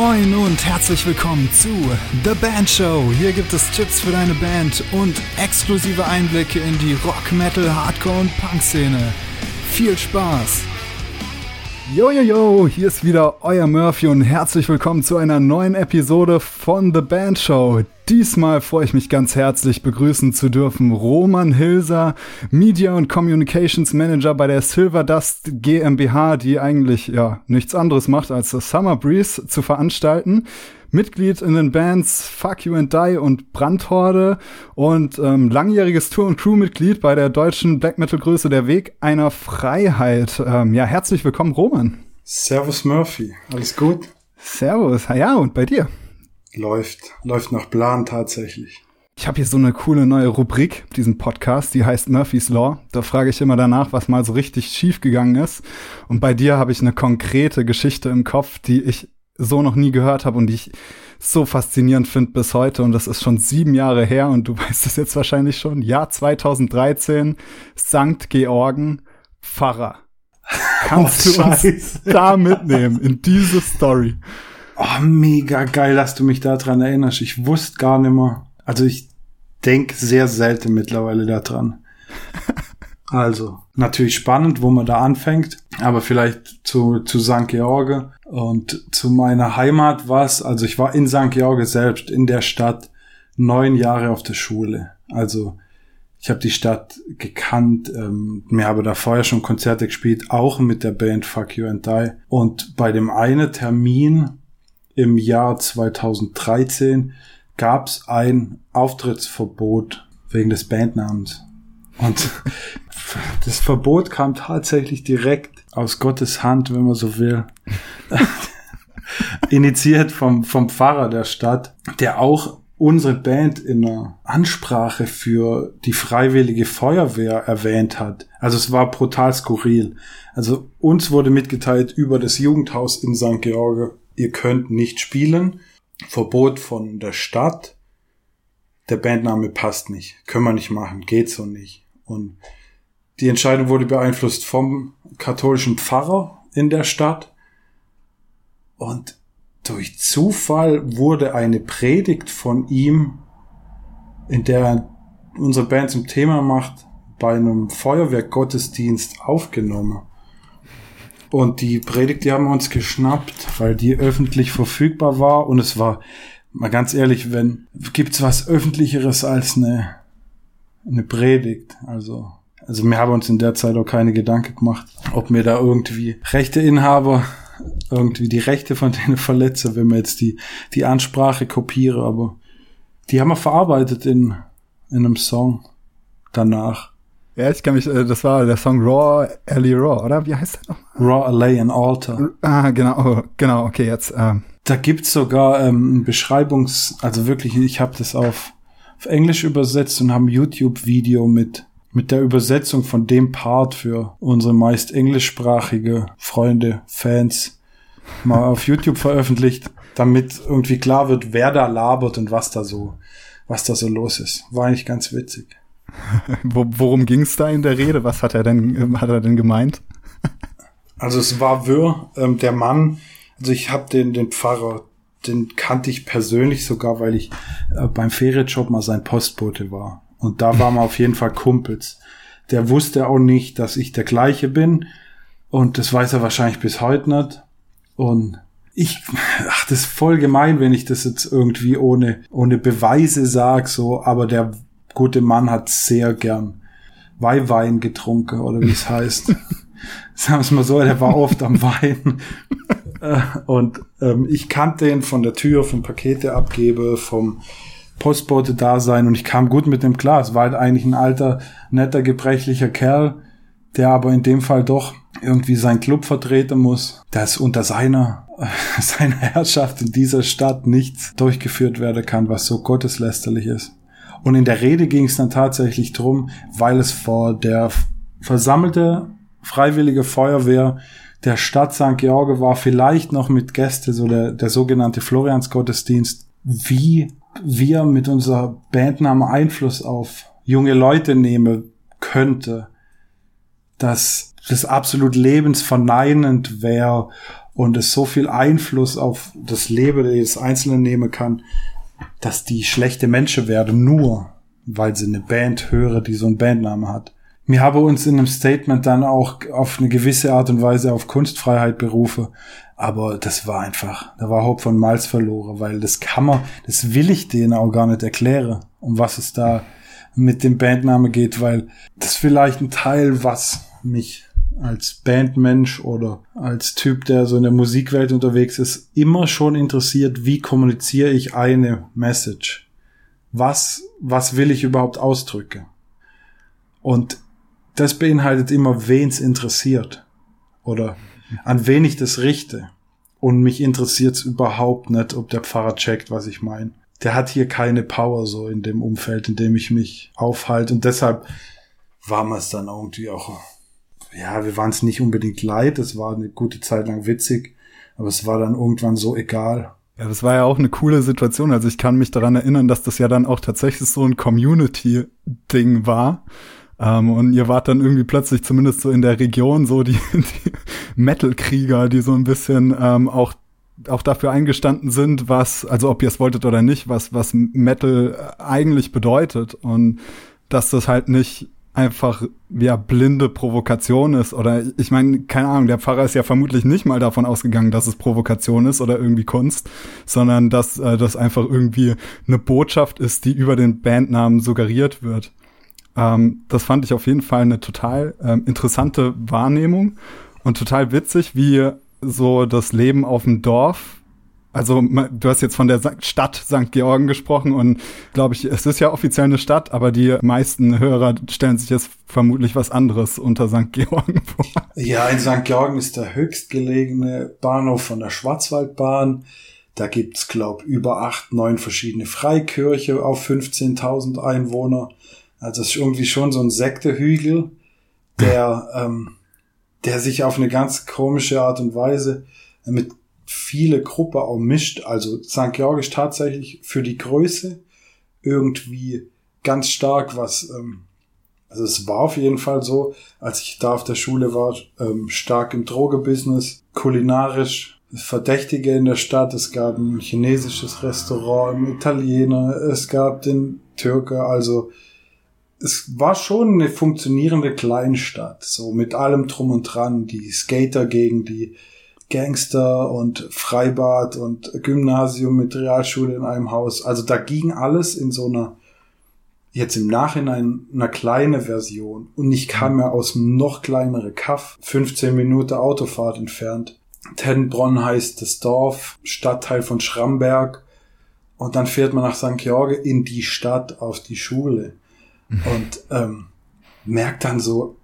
Moin und herzlich willkommen zu The Band Show. Hier gibt es Tipps für deine Band und exklusive Einblicke in die Rock, Metal, Hardcore und Punk-Szene. Viel Spaß! Yo, yo, yo, hier ist wieder euer Murphy und herzlich willkommen zu einer neuen Episode von The Band Show. Diesmal freue ich mich ganz herzlich begrüßen zu dürfen Roman Hilser, Media und Communications Manager bei der Silver Dust GmbH, die eigentlich ja nichts anderes macht als das Summer Breeze zu veranstalten. Mitglied in den Bands Fuck You and Die und Brandhorde und ähm, langjähriges Tour- und Crewmitglied bei der deutschen Black Metal-Größe Der Weg einer Freiheit. Ähm, ja, herzlich willkommen, Roman. Servus Murphy, alles gut? Servus, ja, und bei dir? Läuft, läuft nach Plan tatsächlich. Ich habe hier so eine coole neue Rubrik, diesen Podcast, die heißt Murphy's Law. Da frage ich immer danach, was mal so richtig schief gegangen ist. Und bei dir habe ich eine konkrete Geschichte im Kopf, die ich so noch nie gehört habe und die ich so faszinierend finde bis heute. Und das ist schon sieben Jahre her und du weißt es jetzt wahrscheinlich schon. Jahr 2013, St. Georgen, Pfarrer. Kannst oh, du uns da mitnehmen in diese Story? Oh, mega geil, dass du mich daran erinnerst. Ich wusste gar nicht mehr. Also ich denke sehr selten mittlerweile daran. Also, natürlich spannend, wo man da anfängt, aber vielleicht zu, zu St. George und zu meiner Heimat was. Also ich war in St. George selbst, in der Stadt, neun Jahre auf der Schule. Also ich habe die Stadt gekannt, ähm, mir habe da vorher schon Konzerte gespielt, auch mit der Band Fuck You and Die. Und bei dem einen Termin im Jahr 2013 gab es ein Auftrittsverbot wegen des Bandnamens. Und das Verbot kam tatsächlich direkt aus Gottes Hand, wenn man so will. Initiiert vom, vom Pfarrer der Stadt, der auch unsere Band in einer Ansprache für die freiwillige Feuerwehr erwähnt hat. Also es war brutal skurril. Also uns wurde mitgeteilt über das Jugendhaus in St. George, ihr könnt nicht spielen. Verbot von der Stadt. Der Bandname passt nicht. Können wir nicht machen. Geht so nicht. Und die Entscheidung wurde beeinflusst vom katholischen Pfarrer in der Stadt. Und durch Zufall wurde eine Predigt von ihm, in der unsere Band zum Thema macht, bei einem Feuerwehrgottesdienst aufgenommen. Und die Predigt, die haben wir uns geschnappt, weil die öffentlich verfügbar war. Und es war, mal ganz ehrlich, wenn, gibt's was öffentlicheres als eine, eine Predigt? Also, also wir haben uns in der Zeit auch keine Gedanken gemacht, ob mir da irgendwie Rechteinhaber irgendwie die Rechte von denen verletze, wenn wir jetzt die, die Ansprache kopiere, aber die haben wir verarbeitet in, in einem Song danach. Ja, ich kann mich, äh, das war der Song Raw Alley Raw, oder? Wie heißt der noch? Raw Alley and Altar. Ah, genau, oh, genau, okay, jetzt. Ähm. Da gibt's sogar ähm, Beschreibungs, also wirklich, ich habe das auf, auf Englisch übersetzt und haben YouTube-Video mit mit der Übersetzung von dem Part für unsere meist englischsprachige Freunde, Fans mal auf YouTube veröffentlicht, damit irgendwie klar wird, wer da labert und was da so, was da so los ist. War eigentlich ganz witzig. Worum ging es da in der Rede? Was hat er denn, hat er denn gemeint? also es war Wirr, ähm, der Mann, also ich habe den, den Pfarrer, den kannte ich persönlich sogar, weil ich äh, beim Ferienjob mal sein Postbote war. Und da waren wir auf jeden Fall Kumpels. Der wusste auch nicht, dass ich der gleiche bin. Und das weiß er wahrscheinlich bis heute nicht. Und ich, ach, das ist voll gemein, wenn ich das jetzt irgendwie ohne, ohne Beweise sag, so, aber der gute Mann hat sehr gern Weihwein getrunken, oder wie es heißt. Sagen wir es mal so, der war oft am Wein. Äh, und ähm, ich kannte ihn von der Tür, vom Pakete abgebe, vom Postbote da sein und ich kam gut mit dem klar. Es war halt eigentlich ein alter, netter, gebrechlicher Kerl, der aber in dem Fall doch irgendwie seinen Club vertreten muss, dass unter seiner, seiner Herrschaft in dieser Stadt nichts durchgeführt werden kann, was so gotteslästerlich ist. Und in der Rede ging es dann tatsächlich drum, weil es vor der versammelte freiwillige Feuerwehr der Stadt St. George war, vielleicht noch mit Gäste, so der, der sogenannte Floriansgottesdienst, wie wir mit unserer Bandname Einfluss auf junge Leute nehmen könnte, dass das absolut lebensverneinend wäre und es so viel Einfluss auf das Leben des Einzelnen nehmen kann, dass die schlechte Menschen werden, nur weil sie eine Band hören, die so einen Bandname hat. Wir haben uns in einem Statement dann auch auf eine gewisse Art und Weise auf Kunstfreiheit berufen, aber das war einfach, da war Hope von Malz verloren, weil das kann man, das will ich denen auch gar nicht erklären, um was es da mit dem Bandname geht, weil das vielleicht ein Teil, was mich als Bandmensch oder als Typ, der so in der Musikwelt unterwegs ist, immer schon interessiert, wie kommuniziere ich eine Message? Was, was will ich überhaupt ausdrücken? Und das beinhaltet immer, wen's interessiert oder an wen ich das richte. Und mich interessiert's überhaupt nicht, ob der Pfarrer checkt, was ich meine. Der hat hier keine Power so in dem Umfeld, in dem ich mich aufhalte. Und deshalb war mir es dann irgendwie auch ja, wir waren es nicht unbedingt leid, es war eine gute Zeit lang witzig, aber es war dann irgendwann so egal. Ja, das war ja auch eine coole Situation. Also ich kann mich daran erinnern, dass das ja dann auch tatsächlich so ein Community-Ding war. Ähm, und ihr wart dann irgendwie plötzlich zumindest so in der Region so die, die Metal-Krieger, die so ein bisschen ähm, auch auch dafür eingestanden sind, was, also ob ihr es wolltet oder nicht, was, was Metal eigentlich bedeutet und dass das halt nicht einfach ja blinde Provokation ist oder ich meine keine Ahnung der Pfarrer ist ja vermutlich nicht mal davon ausgegangen dass es Provokation ist oder irgendwie Kunst sondern dass äh, das einfach irgendwie eine Botschaft ist die über den Bandnamen suggeriert wird. Ähm, das fand ich auf jeden Fall eine total ähm, interessante Wahrnehmung und total witzig wie so das Leben auf dem Dorf also du hast jetzt von der Stadt St. Georgen gesprochen und glaube ich, es ist ja offiziell eine Stadt, aber die meisten Hörer stellen sich jetzt vermutlich was anderes unter St. Georgen vor. Ja, in St. Georgen ist der höchstgelegene Bahnhof von der Schwarzwaldbahn. Da gibt's glaub über acht, neun verschiedene Freikirche auf 15.000 Einwohner. Also es ist irgendwie schon so ein Sektehügel, der, ähm, der sich auf eine ganz komische Art und Weise mit viele Gruppe auch mischt. Also St. Georg ist tatsächlich für die Größe irgendwie ganz stark, was, ähm, also es war auf jeden Fall so, als ich da auf der Schule war, ähm, stark im Drogebusiness, kulinarisch, Verdächtige in der Stadt, es gab ein chinesisches Restaurant, ein Italiener, es gab den Türker, also es war schon eine funktionierende Kleinstadt, so mit allem drum und dran, die Skater gegen die Gangster und Freibad und Gymnasium mit Realschule in einem Haus. Also da ging alles in so einer, jetzt im Nachhinein, einer kleine Version. Und ich kam ja aus einem noch kleinere Kaff, 15 Minuten Autofahrt entfernt. Tenbronn heißt das Dorf, Stadtteil von Schramberg. Und dann fährt man nach St. George in die Stadt, auf die Schule. Und ähm, merkt dann so,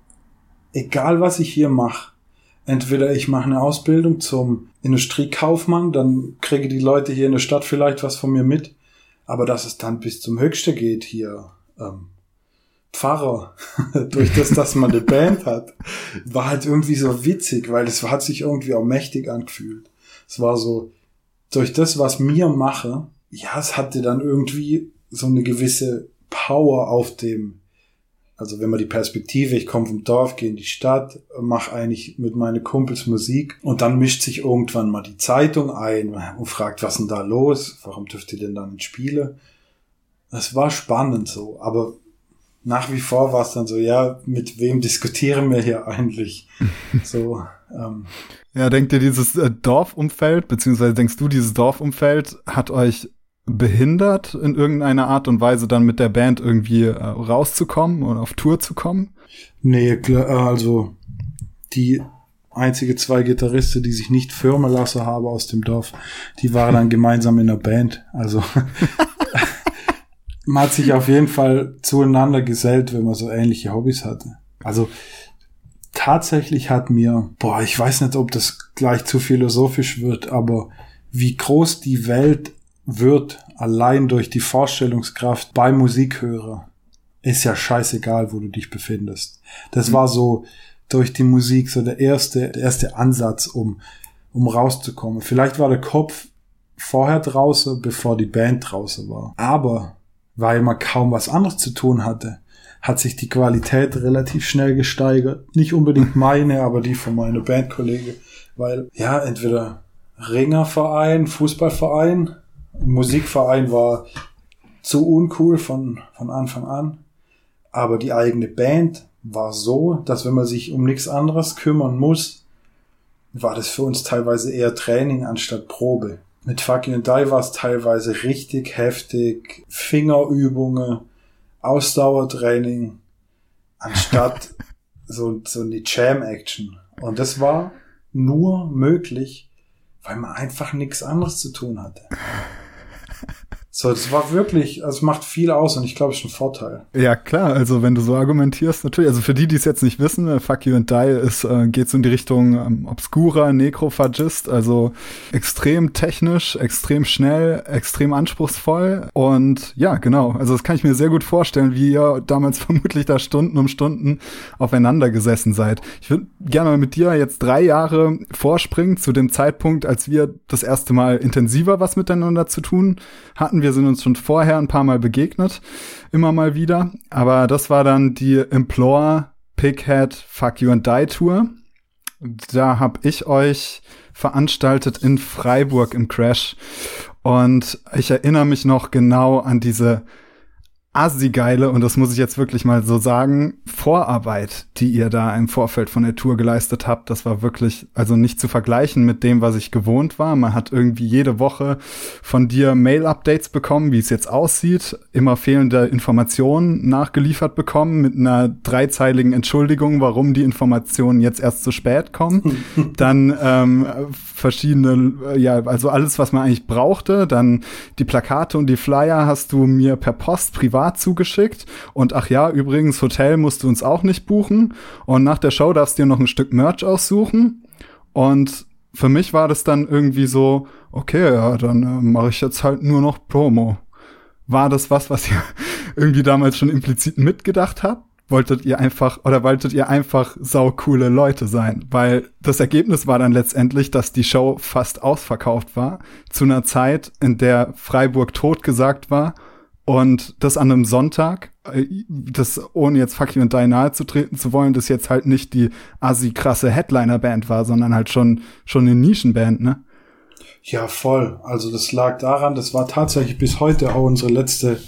egal was ich hier mache, entweder ich mache eine Ausbildung zum Industriekaufmann, dann kriege die Leute hier in der Stadt vielleicht was von mir mit, aber dass es dann bis zum Höchste geht hier, ähm, Pfarrer, durch das, dass man eine Band hat, war halt irgendwie so witzig, weil es hat sich irgendwie auch mächtig angefühlt. Es war so, durch das, was mir mache, ja, es hatte dann irgendwie so eine gewisse Power auf dem also wenn man die Perspektive, ich komme vom Dorf, gehe in die Stadt, mache eigentlich mit meinen Kumpels Musik und dann mischt sich irgendwann mal die Zeitung ein und fragt, was denn da los? Warum dürft ihr denn da nicht spielen? Das war spannend so, aber nach wie vor war es dann so, ja, mit wem diskutieren wir hier eigentlich? so. Ähm. Ja, denkt ihr, dieses äh, Dorfumfeld, beziehungsweise denkst du, dieses Dorfumfeld hat euch behindert, in irgendeiner Art und Weise dann mit der Band irgendwie äh, rauszukommen oder auf Tour zu kommen? Nee, äh, also die einzige zwei Gitarristen, die sich nicht firmen lassen haben aus dem Dorf, die waren dann gemeinsam in der Band. Also man hat sich auf jeden Fall zueinander gesellt, wenn man so ähnliche Hobbys hatte. Also tatsächlich hat mir, boah, ich weiß nicht, ob das gleich zu philosophisch wird, aber wie groß die Welt wird allein durch die Vorstellungskraft bei Musikhörer. Ist ja scheißegal, wo du dich befindest. Das mhm. war so durch die Musik so der erste, der erste Ansatz, um, um rauszukommen. Vielleicht war der Kopf vorher draußen, bevor die Band draußen war. Aber weil man kaum was anderes zu tun hatte, hat sich die Qualität relativ schnell gesteigert. Nicht unbedingt meine, aber die von meiner Bandkollege. Weil, ja, entweder Ringerverein, Fußballverein, Musikverein war zu uncool von, von Anfang an. Aber die eigene Band war so, dass wenn man sich um nichts anderes kümmern muss, war das für uns teilweise eher Training anstatt Probe. Mit Fucking and Die war es teilweise richtig heftig. Fingerübungen, Ausdauertraining, anstatt so, so eine Jam-Action. Und das war nur möglich, weil man einfach nichts anderes zu tun hatte. So, das war wirklich, also es macht viel aus und ich glaube, es ist ein Vorteil. Ja, klar, also wenn du so argumentierst, natürlich, also für die, die es jetzt nicht wissen, äh, Fuck You and Die ist, äh, geht so in die Richtung ähm, Obscura, Necrophagist, also extrem technisch, extrem schnell, extrem anspruchsvoll und ja, genau, also das kann ich mir sehr gut vorstellen, wie ihr damals vermutlich da Stunden um Stunden aufeinander gesessen seid. Ich würde gerne mal mit dir jetzt drei Jahre vorspringen zu dem Zeitpunkt, als wir das erste Mal intensiver was miteinander zu tun hatten. Wir sind uns schon vorher ein paar Mal begegnet, immer mal wieder. Aber das war dann die Implore Pighead Fuck You and Die Tour. Da habe ich euch veranstaltet in Freiburg im Crash. Und ich erinnere mich noch genau an diese assi-geile, und das muss ich jetzt wirklich mal so sagen, Vorarbeit, die ihr da im Vorfeld von der Tour geleistet habt, das war wirklich, also nicht zu vergleichen mit dem, was ich gewohnt war. Man hat irgendwie jede Woche von dir Mail-Updates bekommen, wie es jetzt aussieht, immer fehlende Informationen nachgeliefert bekommen mit einer dreizeiligen Entschuldigung, warum die Informationen jetzt erst zu spät kommen. Dann ähm, verschiedene, ja, also alles, was man eigentlich brauchte. Dann die Plakate und die Flyer hast du mir per Post privat privat zugeschickt. Und ach ja, übrigens, Hotel musst du uns auch nicht buchen. Und nach der Show darfst du dir noch ein Stück Merch aussuchen. Und für mich war das dann irgendwie so, okay, ja, dann äh, mache ich jetzt halt nur noch Promo. War das was, was ihr irgendwie damals schon implizit mitgedacht habt? Wolltet ihr einfach oder wolltet ihr einfach saukoole Leute sein? Weil das Ergebnis war dann letztendlich, dass die Show fast ausverkauft war. Zu einer Zeit, in der Freiburg tot gesagt war und das an einem Sonntag, äh, das ohne jetzt fucking und die nahe zu treten zu wollen, das jetzt halt nicht die assi krasse Headliner-Band war, sondern halt schon, schon eine Nischenband, ne? Ja, voll. Also das lag daran, das war tatsächlich bis heute auch unsere letzte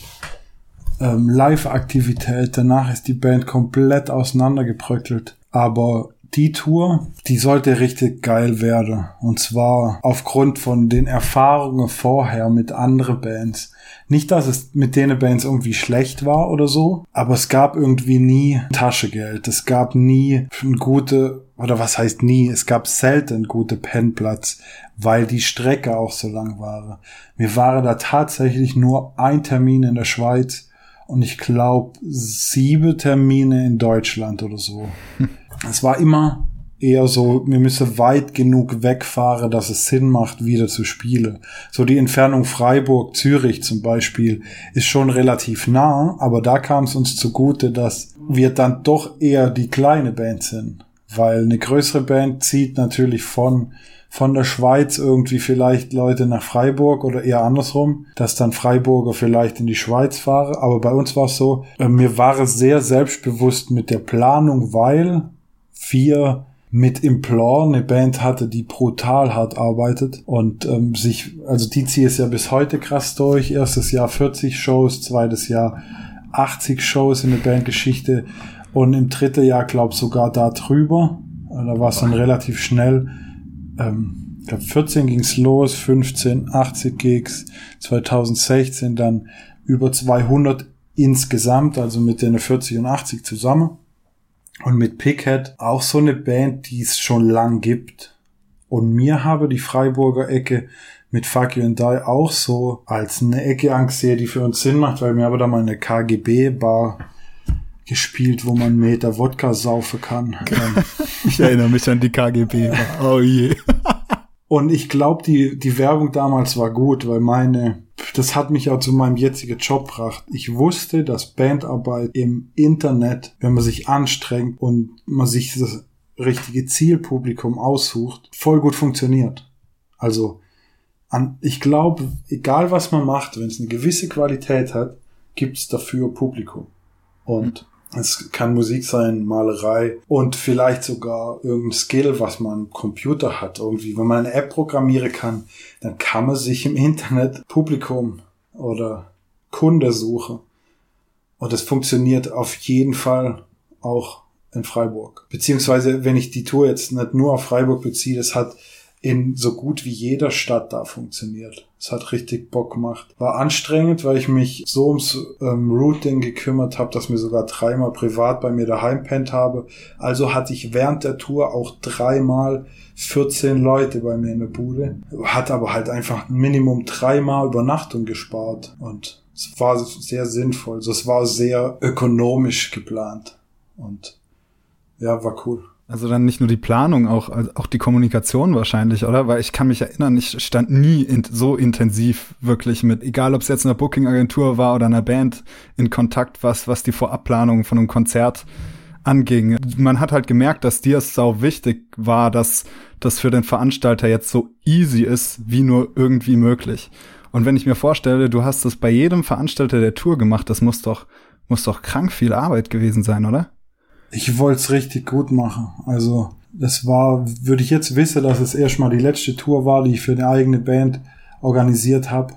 ähm, Live-Aktivität. Danach ist die Band komplett auseinandergebröckelt. Aber die Tour, die sollte richtig geil werden. Und zwar aufgrund von den Erfahrungen vorher mit anderen Bands. Nicht, dass es mit denen Bands irgendwie schlecht war oder so, aber es gab irgendwie nie Taschengeld. Es gab nie gute, oder was heißt nie, es gab selten gute Pennplatz, weil die Strecke auch so lang war. Wir waren da tatsächlich nur ein Termin in der Schweiz und ich glaube sieben Termine in Deutschland oder so. Es war immer eher so, wir müssen weit genug wegfahren, dass es Sinn macht, wieder zu spielen. So die Entfernung Freiburg-Zürich zum Beispiel ist schon relativ nah, aber da kam es uns zugute, dass wir dann doch eher die kleine Band sind. Weil eine größere Band zieht natürlich von von der Schweiz irgendwie vielleicht Leute nach Freiburg oder eher andersrum, dass dann Freiburger vielleicht in die Schweiz fahren. Aber bei uns war es so, äh, mir war es sehr selbstbewusst mit der Planung, weil wir mit Implore eine Band hatte, die brutal hart arbeitet und ähm, sich, also die zieht es ja bis heute krass durch. Erstes Jahr 40 Shows, zweites Jahr 80 Shows in der Bandgeschichte und im dritten Jahr glaub sogar da drüber. Da war es dann relativ schnell. Ähm, ich glaube 14 ging's los, 15, 80 Gigs, 2016 dann über 200 insgesamt, also mit den 40 und 80 zusammen. Und mit Pickhead auch so eine Band, die es schon lang gibt. Und mir habe die Freiburger Ecke mit Fuck You and Die auch so als eine Ecke angesehen, die für uns Sinn macht, weil mir aber da mal eine KGB-Bar gespielt, wo man Meter Wodka saufen kann. ich erinnere mich an die KGB. -Bar. Oh je. Und ich glaube, die, die Werbung damals war gut, weil meine, das hat mich auch zu meinem jetzigen Job gebracht. Ich wusste, dass Bandarbeit im Internet, wenn man sich anstrengt und man sich das richtige Zielpublikum aussucht, voll gut funktioniert. Also, an, ich glaube, egal was man macht, wenn es eine gewisse Qualität hat, gibt es dafür Publikum. Und Es kann Musik sein, Malerei und vielleicht sogar irgendein Skill, was man am Computer hat. Irgendwie, wenn man eine App programmieren kann, dann kann man sich im Internet Publikum oder Kunde suchen. Und es funktioniert auf jeden Fall auch in Freiburg. Beziehungsweise, wenn ich die Tour jetzt nicht nur auf Freiburg beziehe, das hat in so gut wie jeder Stadt da funktioniert. Es hat richtig Bock gemacht. War anstrengend, weil ich mich so ums ähm, Routing gekümmert habe, dass mir sogar dreimal privat bei mir daheim pennt habe. Also hatte ich während der Tour auch dreimal 14 Leute bei mir in der Bude. Hat aber halt einfach Minimum dreimal Übernachtung gespart. Und es war sehr sinnvoll. Also es war sehr ökonomisch geplant. Und ja, war cool. Also dann nicht nur die Planung, auch, also auch die Kommunikation wahrscheinlich, oder? Weil ich kann mich erinnern, ich stand nie in, so intensiv wirklich mit, egal ob es jetzt eine Booking-Agentur war oder einer Band, in Kontakt, was, was die Vorabplanung von einem Konzert anging. Man hat halt gemerkt, dass dir es sau wichtig war, dass das für den Veranstalter jetzt so easy ist, wie nur irgendwie möglich. Und wenn ich mir vorstelle, du hast das bei jedem Veranstalter der Tour gemacht, das muss doch, muss doch krank viel Arbeit gewesen sein, oder? Ich wollte es richtig gut machen. Also das war, würde ich jetzt wissen, dass es erstmal die letzte Tour war, die ich für eine eigene Band organisiert habe.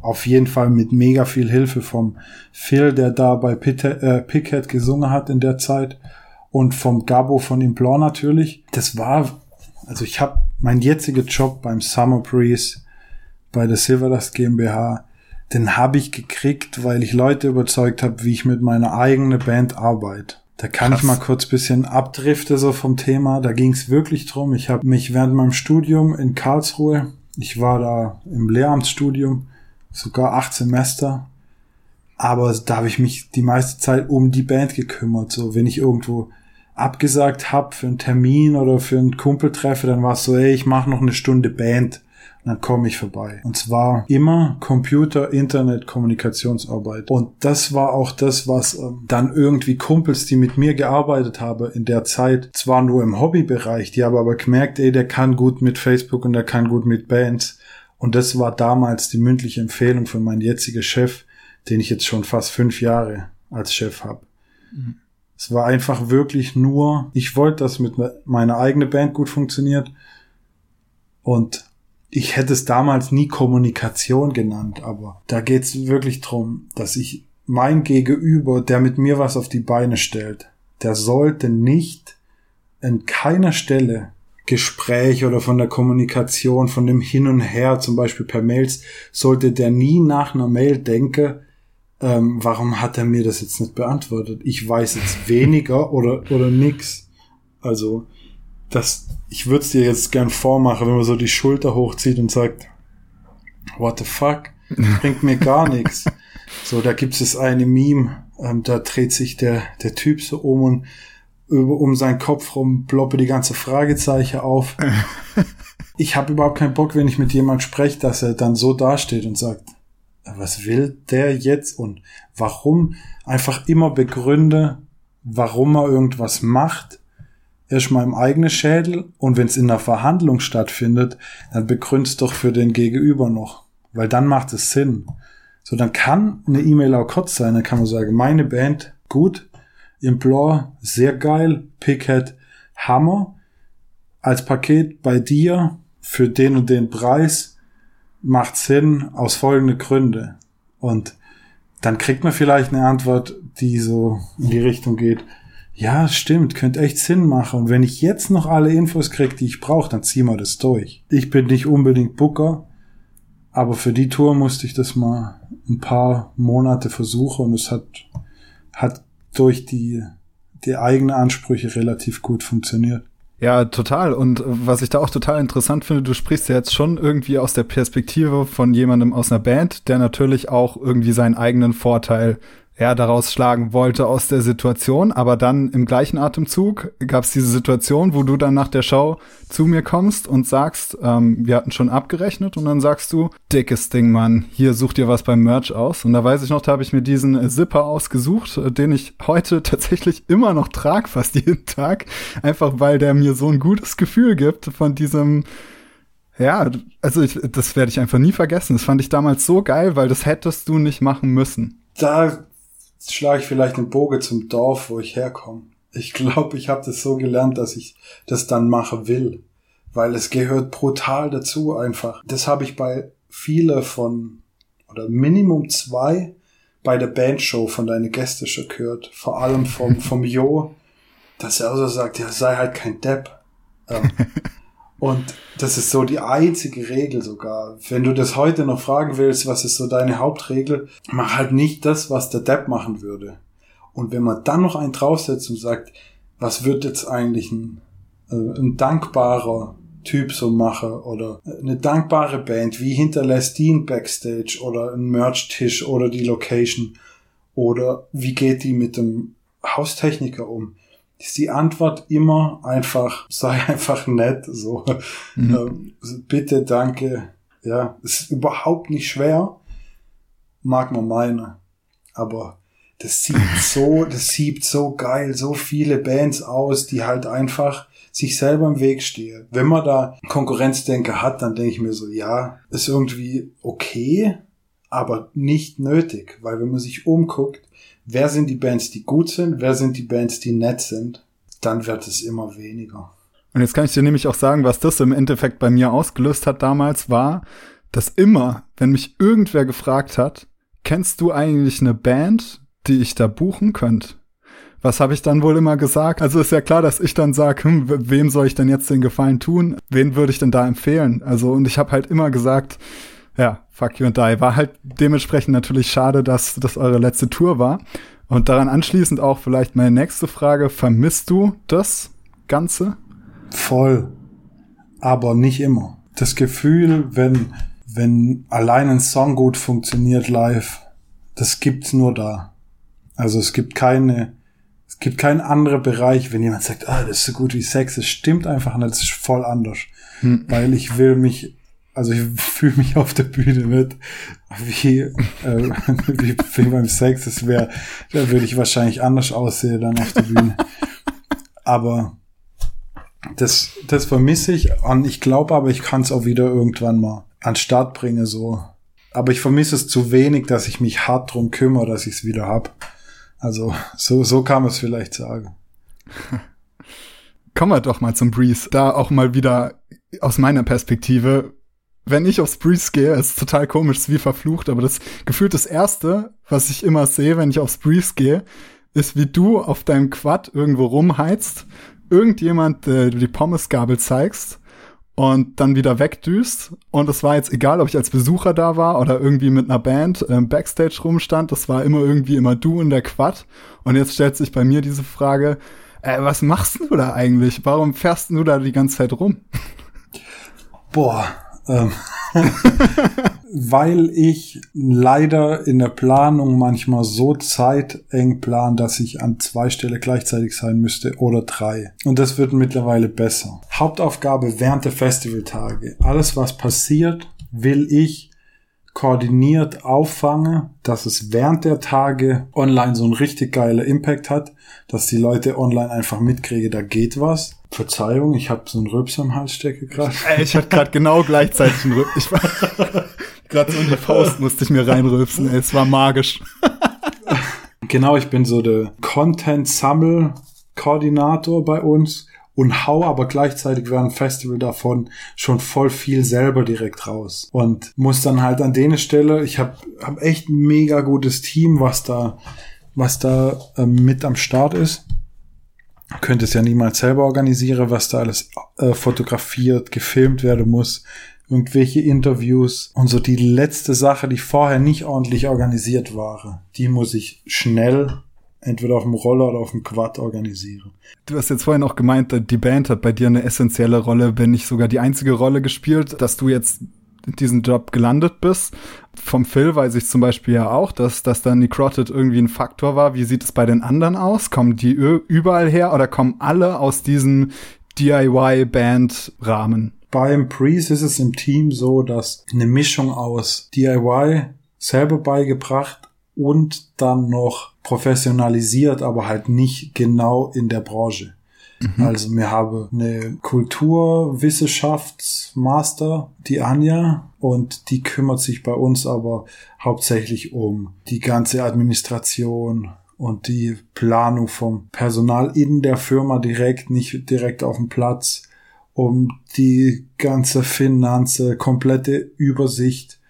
Auf jeden Fall mit mega viel Hilfe vom Phil, der da bei Pit äh, Pickhead gesungen hat in der Zeit und vom Gabo von Implore natürlich. Das war, also ich habe mein jetziger Job beim Summer Breeze bei der Silverlust GmbH, den habe ich gekriegt, weil ich Leute überzeugt habe, wie ich mit meiner eigenen Band arbeite. Da kann Krass. ich mal kurz bisschen abdrifte so vom Thema. Da ging es wirklich drum. Ich habe mich während meinem Studium in Karlsruhe, ich war da im Lehramtsstudium, sogar acht Semester, aber da habe ich mich die meiste Zeit um die Band gekümmert. So, wenn ich irgendwo abgesagt hab für einen Termin oder für einen Kumpeltreffe, dann war es so, ey, ich mache noch eine Stunde Band dann komme ich vorbei. Und zwar immer Computer, Internet, Kommunikationsarbeit. Und das war auch das, was ähm, dann irgendwie Kumpels, die mit mir gearbeitet haben in der Zeit, zwar nur im Hobbybereich, die haben aber gemerkt, ey, der kann gut mit Facebook und der kann gut mit Bands. Und das war damals die mündliche Empfehlung von meinem jetzigen Chef, den ich jetzt schon fast fünf Jahre als Chef habe. Mhm. Es war einfach wirklich nur, ich wollte, dass mit meiner eigenen Band gut funktioniert. Und ich hätte es damals nie Kommunikation genannt, aber da geht es wirklich drum, dass ich mein Gegenüber, der mit mir was auf die Beine stellt, der sollte nicht in keiner Stelle Gespräch oder von der Kommunikation, von dem Hin und Her, zum Beispiel per Mails, sollte der nie nach einer Mail denken, ähm, warum hat er mir das jetzt nicht beantwortet? Ich weiß jetzt weniger oder, oder nix. Also, das, ich würde es dir jetzt gern vormachen, wenn man so die Schulter hochzieht und sagt, what the fuck, bringt mir gar nichts. So, da gibt es eine Meme, ähm, da dreht sich der, der Typ so um und über, um seinen Kopf rum ploppe die ganze Fragezeichen auf. ich habe überhaupt keinen Bock, wenn ich mit jemand spreche, dass er dann so dasteht und sagt, was will der jetzt und warum? Einfach immer begründe, warum er irgendwas macht erstmal im eigenen Schädel und wenn es in einer Verhandlung stattfindet, dann begründ's doch für den Gegenüber noch, weil dann macht es Sinn. So, dann kann eine E-Mail auch kurz sein, dann kann man sagen, meine Band, gut, Implore, sehr geil, Pickhead, Hammer, als Paket bei dir für den und den Preis macht Sinn aus folgenden Gründe. Und dann kriegt man vielleicht eine Antwort, die so in die Richtung geht, ja, stimmt, könnte echt Sinn machen. Und wenn ich jetzt noch alle Infos kriege, die ich brauche, dann ziehen wir das durch. Ich bin nicht unbedingt Booker, aber für die Tour musste ich das mal ein paar Monate versuchen und es hat, hat durch die, die eigenen Ansprüche relativ gut funktioniert. Ja, total. Und was ich da auch total interessant finde, du sprichst ja jetzt schon irgendwie aus der Perspektive von jemandem aus einer Band, der natürlich auch irgendwie seinen eigenen Vorteil er daraus schlagen wollte aus der Situation. Aber dann im gleichen Atemzug gab es diese Situation, wo du dann nach der Show zu mir kommst und sagst, ähm, wir hatten schon abgerechnet und dann sagst du, dickes Ding, Mann, hier such dir was beim Merch aus. Und da weiß ich noch, da habe ich mir diesen Zipper ausgesucht, äh, den ich heute tatsächlich immer noch trage, fast jeden Tag. Einfach weil der mir so ein gutes Gefühl gibt von diesem ja, also ich, das werde ich einfach nie vergessen. Das fand ich damals so geil, weil das hättest du nicht machen müssen. Da schlage ich vielleicht einen Bogen zum Dorf, wo ich herkomme. Ich glaube, ich habe das so gelernt, dass ich das dann machen will, weil es gehört brutal dazu einfach. Das habe ich bei viele von oder Minimum zwei bei der Bandshow von deine Gäste schon gehört. Vor allem vom vom Jo, dass er also sagt, ja sei halt kein Depp. Ähm, und das ist so die einzige Regel sogar. Wenn du das heute noch fragen willst, was ist so deine Hauptregel, mach halt nicht das, was der Depp machen würde. Und wenn man dann noch einen draufsetzt und sagt, was wird jetzt eigentlich ein, äh, ein dankbarer Typ so machen oder eine dankbare Band, wie hinterlässt die ein Backstage oder ein Merch-Tisch oder die Location oder wie geht die mit dem Haustechniker um? Ist die Antwort immer einfach, sei einfach nett, so, mhm. ähm, bitte, danke, ja, ist überhaupt nicht schwer, mag man meinen, aber das sieht so, das sieht so geil, so viele Bands aus, die halt einfach sich selber im Weg stehen. Wenn man da Konkurrenzdenker hat, dann denke ich mir so, ja, ist irgendwie okay, aber nicht nötig, weil wenn man sich umguckt, wer sind die Bands, die gut sind, wer sind die Bands, die nett sind, dann wird es immer weniger. Und jetzt kann ich dir nämlich auch sagen, was das im Endeffekt bei mir ausgelöst hat damals, war, dass immer, wenn mich irgendwer gefragt hat, kennst du eigentlich eine Band, die ich da buchen könnte. Was habe ich dann wohl immer gesagt? Also ist ja klar, dass ich dann sage, hm, wem soll ich denn jetzt den Gefallen tun? Wen würde ich denn da empfehlen? Also und ich habe halt immer gesagt, ja, fuck you and die. War halt dementsprechend natürlich schade, dass das eure letzte Tour war. Und daran anschließend auch vielleicht meine nächste Frage. Vermisst du das Ganze? Voll. Aber nicht immer. Das Gefühl, wenn, wenn allein ein Song gut funktioniert live, das gibt's nur da. Also es gibt keine, es gibt keinen anderen Bereich, wenn jemand sagt, ah, das ist so gut wie Sex, es stimmt einfach nicht, das ist voll anders. Hm. Weil ich will mich, also ich fühle mich auf der Bühne mit, wie, äh, wie, wie beim Sex, das wäre, da würde ich wahrscheinlich anders aussehen dann auf der Bühne. Aber das, das vermisse ich und ich glaube aber, ich kann es auch wieder irgendwann mal an Start bringen, so. Aber ich vermisse es zu wenig, dass ich mich hart drum kümmere, dass ich es wieder hab. Also so, so kann man es vielleicht sagen. Kommen wir doch mal zum Breeze. Da auch mal wieder aus meiner Perspektive. Wenn ich aufs Breeze gehe, ist total komisch, ist wie verflucht, aber das gefühlt das erste, was ich immer sehe, wenn ich aufs Breeze gehe, ist, wie du auf deinem Quad irgendwo rumheizt, irgendjemand äh, die Pommesgabel zeigst und dann wieder wegdüst. Und es war jetzt egal, ob ich als Besucher da war oder irgendwie mit einer Band ähm, Backstage rumstand. Das war immer irgendwie immer du in der Quad. Und jetzt stellt sich bei mir diese Frage, äh, was machst du da eigentlich? Warum fährst du da die ganze Zeit rum? Boah, ähm, weil ich leider in der Planung manchmal so zeiteng plan, dass ich an zwei Stellen gleichzeitig sein müsste oder drei. Und das wird mittlerweile besser. Hauptaufgabe während der Festivaltage. Alles, was passiert, will ich koordiniert auffangen, dass es während der Tage online so ein richtig geiler Impact hat, dass die Leute online einfach mitkriegen, da geht was. Verzeihung, ich habe so einen Rübs am Hals stecke gerade. Ich hatte gerade genau gleichzeitig einen Rübs. Ich war gerade so in die Faust musste ich mir reinrülpsen. Ey, es war magisch. genau, ich bin so der Content-Sammel-Koordinator bei uns und hau aber gleichzeitig während Festival davon schon voll viel selber direkt raus und muss dann halt an denen Stelle, ich habe hab echt ein mega gutes Team, was da was da ähm, mit am Start ist. Könnte es ja niemals selber organisieren, was da alles äh, fotografiert, gefilmt werden muss, irgendwelche Interviews und so die letzte Sache, die vorher nicht ordentlich organisiert war, die muss ich schnell entweder auf dem Roller oder auf dem Quad organisieren. Du hast jetzt vorhin auch gemeint, die Band hat bei dir eine essentielle Rolle, wenn nicht sogar die einzige Rolle gespielt, dass du jetzt diesen Job gelandet bist. Vom Phil weiß ich zum Beispiel ja auch, dass, dass dann Necrotic irgendwie ein Faktor war. Wie sieht es bei den anderen aus? Kommen die überall her oder kommen alle aus diesem DIY-Band-Rahmen? Beim Priest ist es im Team so, dass eine Mischung aus DIY selber beigebracht und dann noch professionalisiert, aber halt nicht genau in der Branche. Mhm. Also wir haben eine Kulturwissenschaftsmaster, die Anja, und die kümmert sich bei uns aber hauptsächlich um die ganze Administration und die Planung vom Personal in der Firma direkt, nicht direkt auf dem Platz, um die ganze Finanze, komplette Übersicht.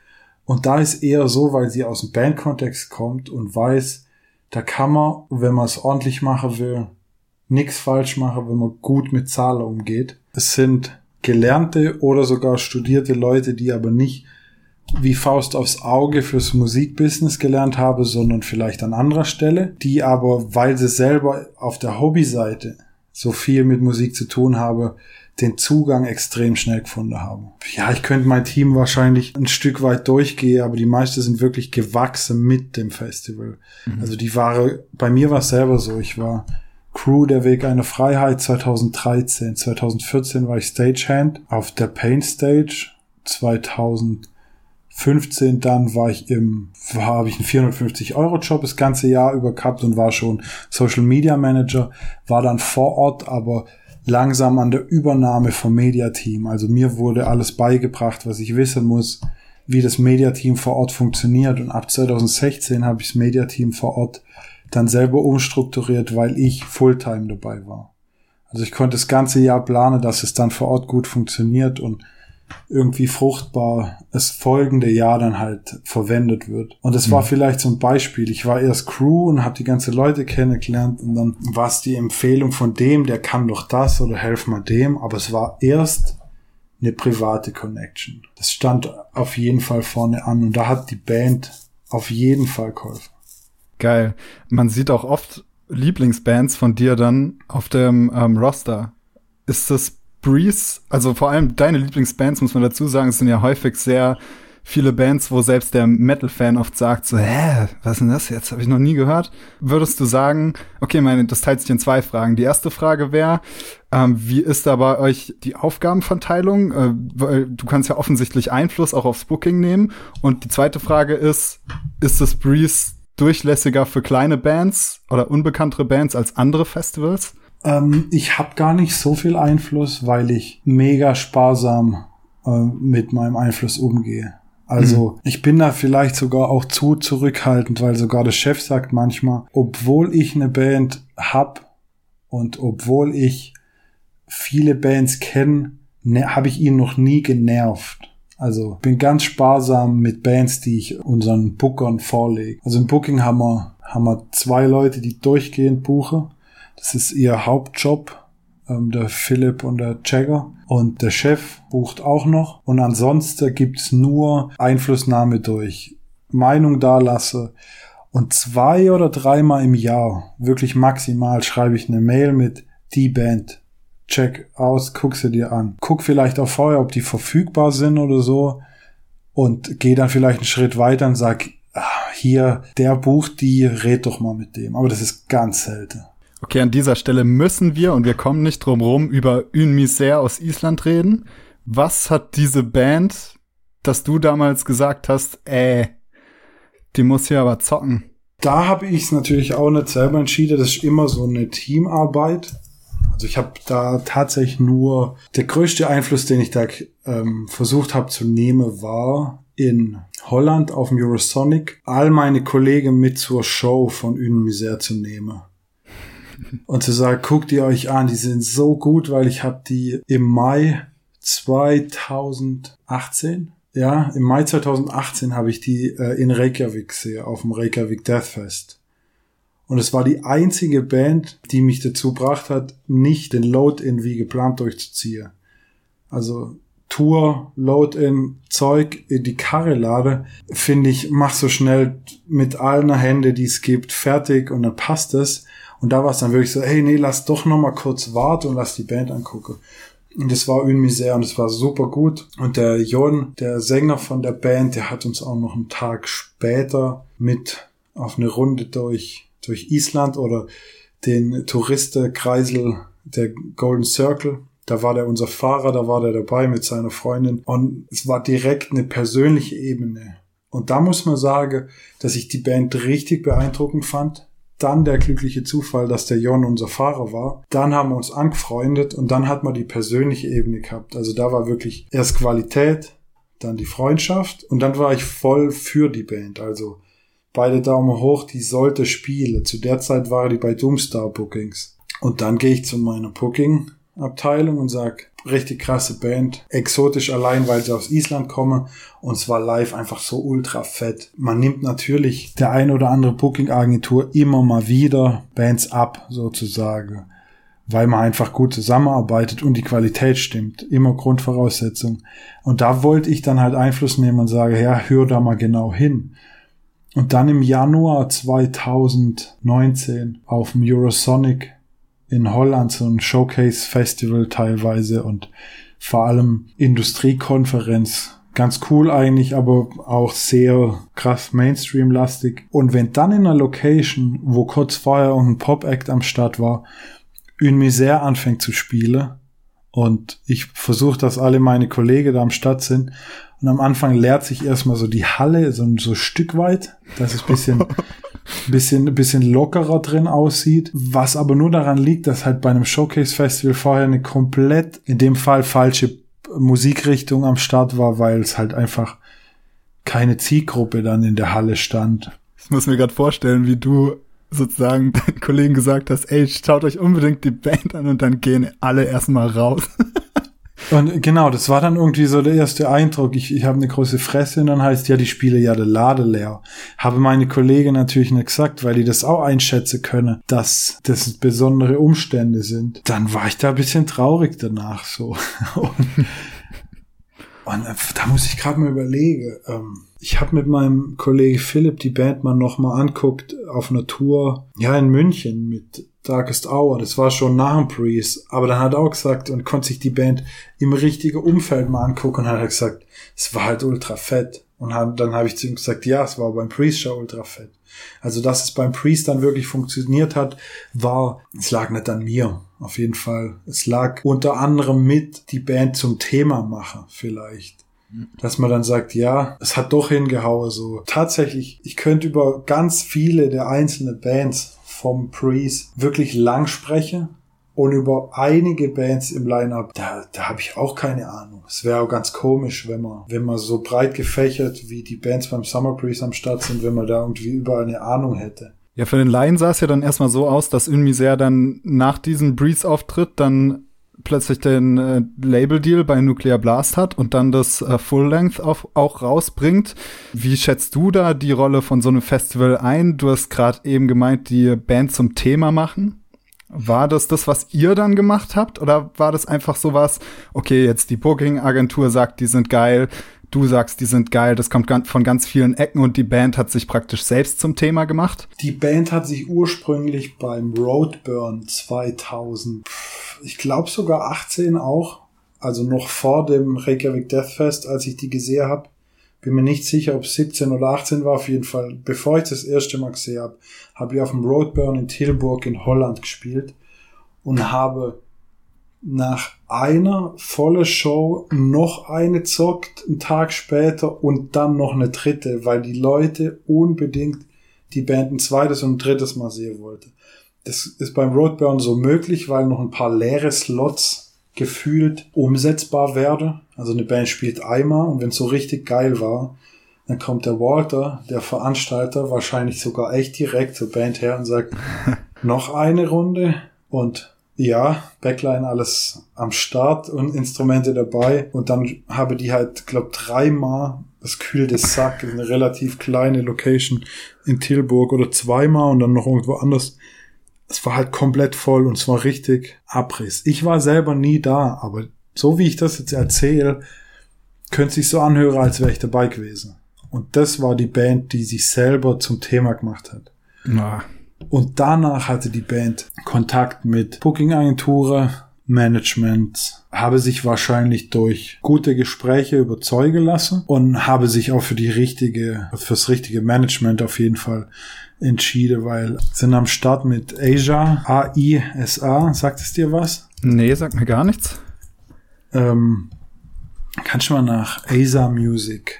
Und da ist eher so, weil sie aus dem Bandkontext kommt und weiß, da kann man, wenn man es ordentlich machen will, nichts falsch machen, wenn man gut mit Zahlen umgeht. Es sind gelernte oder sogar studierte Leute, die aber nicht wie Faust aufs Auge fürs Musikbusiness gelernt habe, sondern vielleicht an anderer Stelle, die aber, weil sie selber auf der Hobbyseite so viel mit Musik zu tun habe, den Zugang extrem schnell gefunden haben. Ja, ich könnte mein Team wahrscheinlich ein Stück weit durchgehen, aber die meisten sind wirklich gewachsen mit dem Festival. Mhm. Also die waren, bei mir war es selber so, ich war Crew Der Weg eine Freiheit 2013. 2014 war ich Stagehand auf der Paint Stage. 2015 dann war ich im, habe ich einen 450 Euro Job das ganze Jahr über gehabt und war schon Social Media Manager, war dann vor Ort, aber langsam an der Übernahme vom Mediateam. Also mir wurde alles beigebracht, was ich wissen muss, wie das Mediateam vor Ort funktioniert. Und ab 2016 habe ich das Mediateam vor Ort dann selber umstrukturiert, weil ich Fulltime dabei war. Also ich konnte das ganze Jahr planen, dass es dann vor Ort gut funktioniert und irgendwie fruchtbar das folgende Jahr dann halt verwendet wird. Und es mhm. war vielleicht so ein Beispiel. Ich war erst Crew und habe die ganze Leute kennengelernt und dann war es die Empfehlung von dem, der kann doch das oder helf mal dem. Aber es war erst eine private Connection. Das stand auf jeden Fall vorne an und da hat die Band auf jeden Fall geholfen. Geil. Man sieht auch oft Lieblingsbands von dir dann auf dem ähm, Roster. Ist das Breeze, also vor allem deine Lieblingsbands, muss man dazu sagen, es sind ja häufig sehr viele Bands, wo selbst der Metal-Fan oft sagt, so, hä, was ist denn das jetzt? Habe ich noch nie gehört. Würdest du sagen, okay, meine, das teilt sich in zwei Fragen. Die erste Frage wäre, ähm, wie ist da bei euch die Aufgabenverteilung? Äh, du kannst ja offensichtlich Einfluss auch aufs Booking nehmen. Und die zweite Frage ist, ist das Breeze durchlässiger für kleine Bands oder unbekanntere Bands als andere Festivals? Ähm, ich habe gar nicht so viel Einfluss, weil ich mega sparsam äh, mit meinem Einfluss umgehe. Also mhm. ich bin da vielleicht sogar auch zu zurückhaltend, weil sogar der Chef sagt manchmal, obwohl ich eine Band hab und obwohl ich viele Bands kenne, ne, habe ich ihn noch nie genervt. Also bin ganz sparsam mit Bands, die ich unseren Bookern vorlege. Also im Booking haben wir, haben wir zwei Leute, die durchgehend buchen. Das ist ihr Hauptjob, ähm, der Philipp und der Jagger. Und der Chef bucht auch noch. Und ansonsten gibt's nur Einflussnahme durch Meinung dalasse. Und zwei oder dreimal im Jahr, wirklich maximal, schreibe ich eine Mail mit die Band check aus, guck sie dir an. Guck vielleicht auch vorher, ob die verfügbar sind oder so und geh dann vielleicht einen Schritt weiter und sag, ach, hier, der bucht die, red doch mal mit dem. Aber das ist ganz selten. Okay, an dieser Stelle müssen wir, und wir kommen nicht drum rum, über Une Misère aus Island reden. Was hat diese Band, dass du damals gesagt hast, äh, die muss hier aber zocken? Da habe ich es natürlich auch nicht selber entschieden. Das ist immer so eine Teamarbeit. Also ich habe da tatsächlich nur der größte Einfluss, den ich da ähm, versucht habe zu nehmen, war in Holland auf dem Eurosonic all meine Kollegen mit zur Show von Une Misère zu nehmen. Und zu sagen, guckt ihr euch an, die sind so gut, weil ich habe die im Mai 2018 ja, im Mai 2018 habe ich die äh, in Reykjavik gesehen, auf dem Reykjavik Deathfest. Und es war die einzige Band, die mich dazu gebracht hat, nicht den Load-In wie geplant durchzuziehen. Also Tour, Load-In, Zeug in die Karre lade, finde ich, mach so schnell mit allen Hände, die es gibt, fertig und dann passt es. Und da war es dann wirklich so, hey, nee, lass doch noch mal kurz warten und lass die Band angucken. Und das war Une Misère und es war super gut. Und der Jon, der Sänger von der Band, der hat uns auch noch einen Tag später mit auf eine Runde durch durch Island oder den Touristenkreisel der Golden Circle. Da war der unser Fahrer, da war der dabei mit seiner Freundin und es war direkt eine persönliche Ebene. Und da muss man sagen, dass ich die Band richtig beeindruckend fand. dann der glückliche Zufall, dass der Jon unser Fahrer war. Dann haben wir uns angefreundet und dann hat man die persönliche Ebene gehabt. Also da war wirklich erst Qualität, dann die Freundschaft und dann war ich voll für die Band. Also beide Daumen hoch, die sollte spielen. Zu der Zeit war die bei Doomstar Bookings. Und dann gehe ich zu meiner Booking Abteilung und sag, richtig krasse Band, exotisch allein, weil sie aus Island kommen und es war live einfach so ultra fett. Man nimmt natürlich der ein oder andere Booking Agentur immer mal wieder Bands ab, sozusagen, weil man einfach gut zusammenarbeitet und die Qualität stimmt. Immer Grundvoraussetzung. Und da wollte ich dann halt Einfluss nehmen und sage, ja, hör da mal genau hin. Und dann im Januar 2019 auf dem Eurosonic in Holland so ein Showcase-Festival teilweise und vor allem Industriekonferenz. Ganz cool eigentlich, aber auch sehr krass Mainstream-lastig. Und wenn dann in einer Location, wo kurz vorher ein Pop-Act am Start war, Une Misère anfängt zu spielen und ich versuche, dass alle meine Kollegen da am Start sind und am Anfang leert sich erstmal so die Halle, so, so ein Stück weit, dass es bisschen bisschen, bisschen lockerer drin aussieht, was aber nur daran liegt, dass halt bei einem Showcase-Festival vorher eine komplett, in dem Fall falsche Musikrichtung am Start war, weil es halt einfach keine Zielgruppe dann in der Halle stand. Ich muss mir gerade vorstellen, wie du sozusagen deinen Kollegen gesagt hast, ey, schaut euch unbedingt die Band an und dann gehen alle erstmal raus. Und genau, das war dann irgendwie so der erste Eindruck. Ich, ich habe eine große Fresse und dann heißt ja, die Spiele ja der Lade leer. Habe meine Kollegen natürlich nicht gesagt, weil die das auch einschätzen können, dass das besondere Umstände sind. Dann war ich da ein bisschen traurig danach so. und, und äh, da muss ich gerade mal überlegen. Ähm, ich habe mit meinem Kollege Philipp die Band mal nochmal anguckt auf einer Tour, ja, in München mit Darkest Hour. Das war schon nach dem Priest. Aber dann hat er auch gesagt und konnte sich die Band im richtigen Umfeld mal angucken und hat halt gesagt, es war halt ultra fett. Und dann habe ich zu ihm gesagt, ja, es war beim Priest schon ultra fett. Also, dass es beim Priest dann wirklich funktioniert hat, war, es lag nicht an mir, auf jeden Fall. Es lag unter anderem mit die Band zum Thema machen, vielleicht dass man dann sagt, ja, es hat doch hingehauen so. Tatsächlich, ich könnte über ganz viele der einzelnen Bands vom Priest wirklich lang spreche und über einige Bands im Line-Up, da, da habe ich auch keine Ahnung. Es wäre auch ganz komisch, wenn man, wenn man so breit gefächert wie die Bands beim Summer Breeze am Start sind, wenn man da irgendwie überall eine Ahnung hätte. Ja, für den Laien sah es ja dann erstmal so aus, dass Une Misère dann nach diesem Breeze-Auftritt dann plötzlich den äh, Label-Deal bei Nuclear Blast hat und dann das äh, Full-Length auch rausbringt. Wie schätzt du da die Rolle von so einem Festival ein? Du hast gerade eben gemeint, die Band zum Thema machen. War das das, was ihr dann gemacht habt? Oder war das einfach so was, okay, jetzt die Booking-Agentur sagt, die sind geil, du sagst, die sind geil, das kommt von ganz vielen Ecken und die Band hat sich praktisch selbst zum Thema gemacht? Die Band hat sich ursprünglich beim Roadburn 2000 ich glaube sogar 18 auch, also noch vor dem Reykjavik Deathfest, als ich die gesehen habe. Bin mir nicht sicher, ob es 17 oder 18 war, auf jeden Fall. Bevor ich das erste Mal gesehen habe, habe ich auf dem Roadburn in Tilburg in Holland gespielt und habe nach einer volle Show noch eine zockt, einen Tag später und dann noch eine dritte, weil die Leute unbedingt die Band ein zweites und ein drittes Mal sehen wollten. Das ist beim Roadburn so möglich, weil noch ein paar leere Slots gefühlt umsetzbar werden. Also eine Band spielt einmal und wenn es so richtig geil war, dann kommt der Walter, der Veranstalter, wahrscheinlich sogar echt direkt zur Band her und sagt, noch eine Runde und ja, Backline alles am Start und Instrumente dabei und dann habe die halt, glaub, dreimal das Kühl des Sack, eine relativ kleine Location in Tilburg oder zweimal und dann noch irgendwo anders es war halt komplett voll und zwar richtig Abriss. Ich war selber nie da, aber so wie ich das jetzt erzähle, könnte sich so anhören, als wäre ich dabei gewesen. Und das war die Band, die sich selber zum Thema gemacht hat. Na. Und danach hatte die Band Kontakt mit Booking-Agenturen, Management, habe sich wahrscheinlich durch gute Gespräche überzeugen lassen und habe sich auch für die richtige, fürs richtige Management auf jeden Fall entschieden, weil sind am Start mit Asia, A-I-S-A. Sagt es dir was? Nee, sagt mir gar nichts. Ähm, kannst du mal nach Asia Music.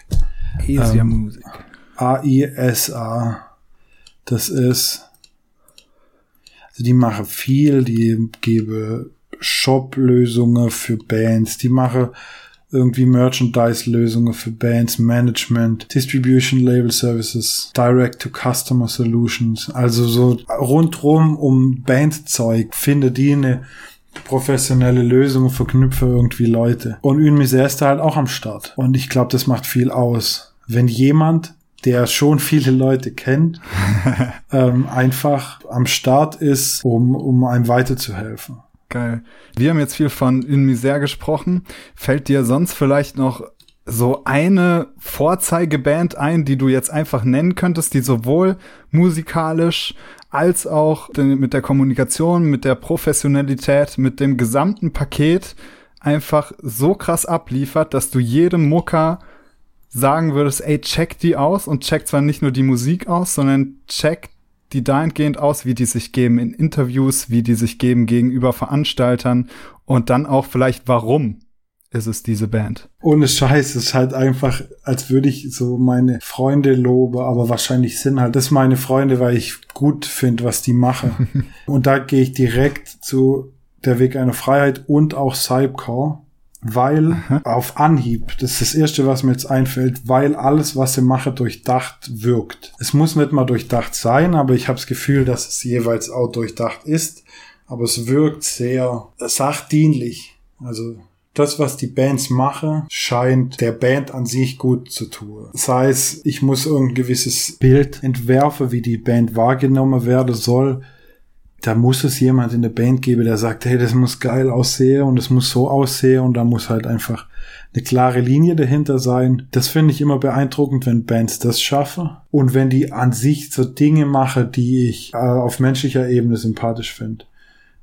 Asia ähm, Music. A-I-S-A. Das ist Also die machen viel, die gebe Shop-Lösungen für Bands, die machen irgendwie Merchandise-Lösungen für Bands, Management, Distribution Label Services, Direct-to-Customer Solutions, also so rundrum um Bandzeug findet die eine professionelle Lösung, verknüpfe irgendwie Leute. Und Unmise ist da halt auch am Start. Und ich glaube, das macht viel aus. Wenn jemand der schon viele Leute kennt, ähm, einfach am Start ist, um, um einem weiterzuhelfen. Geil. Wir haben jetzt viel von In Misère gesprochen. Fällt dir sonst vielleicht noch so eine Vorzeigeband ein, die du jetzt einfach nennen könntest, die sowohl musikalisch als auch mit der Kommunikation, mit der Professionalität, mit dem gesamten Paket einfach so krass abliefert, dass du jedem Mucker sagen würdest, ey, check die aus und check zwar nicht nur die Musik aus, sondern check die dahingehend aus, wie die sich geben in Interviews, wie die sich geben gegenüber Veranstaltern und dann auch vielleicht warum ist es diese Band. Ohne Scheiß, es ist halt einfach, als würde ich so meine Freunde lobe, aber wahrscheinlich sind halt das meine Freunde, weil ich gut finde, was die machen. und da gehe ich direkt zu Der Weg einer Freiheit und auch Cypcore weil Aha. auf Anhieb, das ist das Erste, was mir jetzt einfällt, weil alles, was sie mache, durchdacht wirkt. Es muss nicht mal durchdacht sein, aber ich habe das Gefühl, dass es jeweils auch durchdacht ist, aber es wirkt sehr sachdienlich. Also das, was die Bands machen, scheint der Band an sich gut zu tun. Sei es, ich muss irgendein gewisses Bild entwerfen, wie die Band wahrgenommen werden soll, da muss es jemand in der Band geben, der sagt, hey, das muss geil aussehen und es muss so aussehen und da muss halt einfach eine klare Linie dahinter sein. Das finde ich immer beeindruckend, wenn Bands das schaffen und wenn die an sich so Dinge machen, die ich äh, auf menschlicher Ebene sympathisch finde.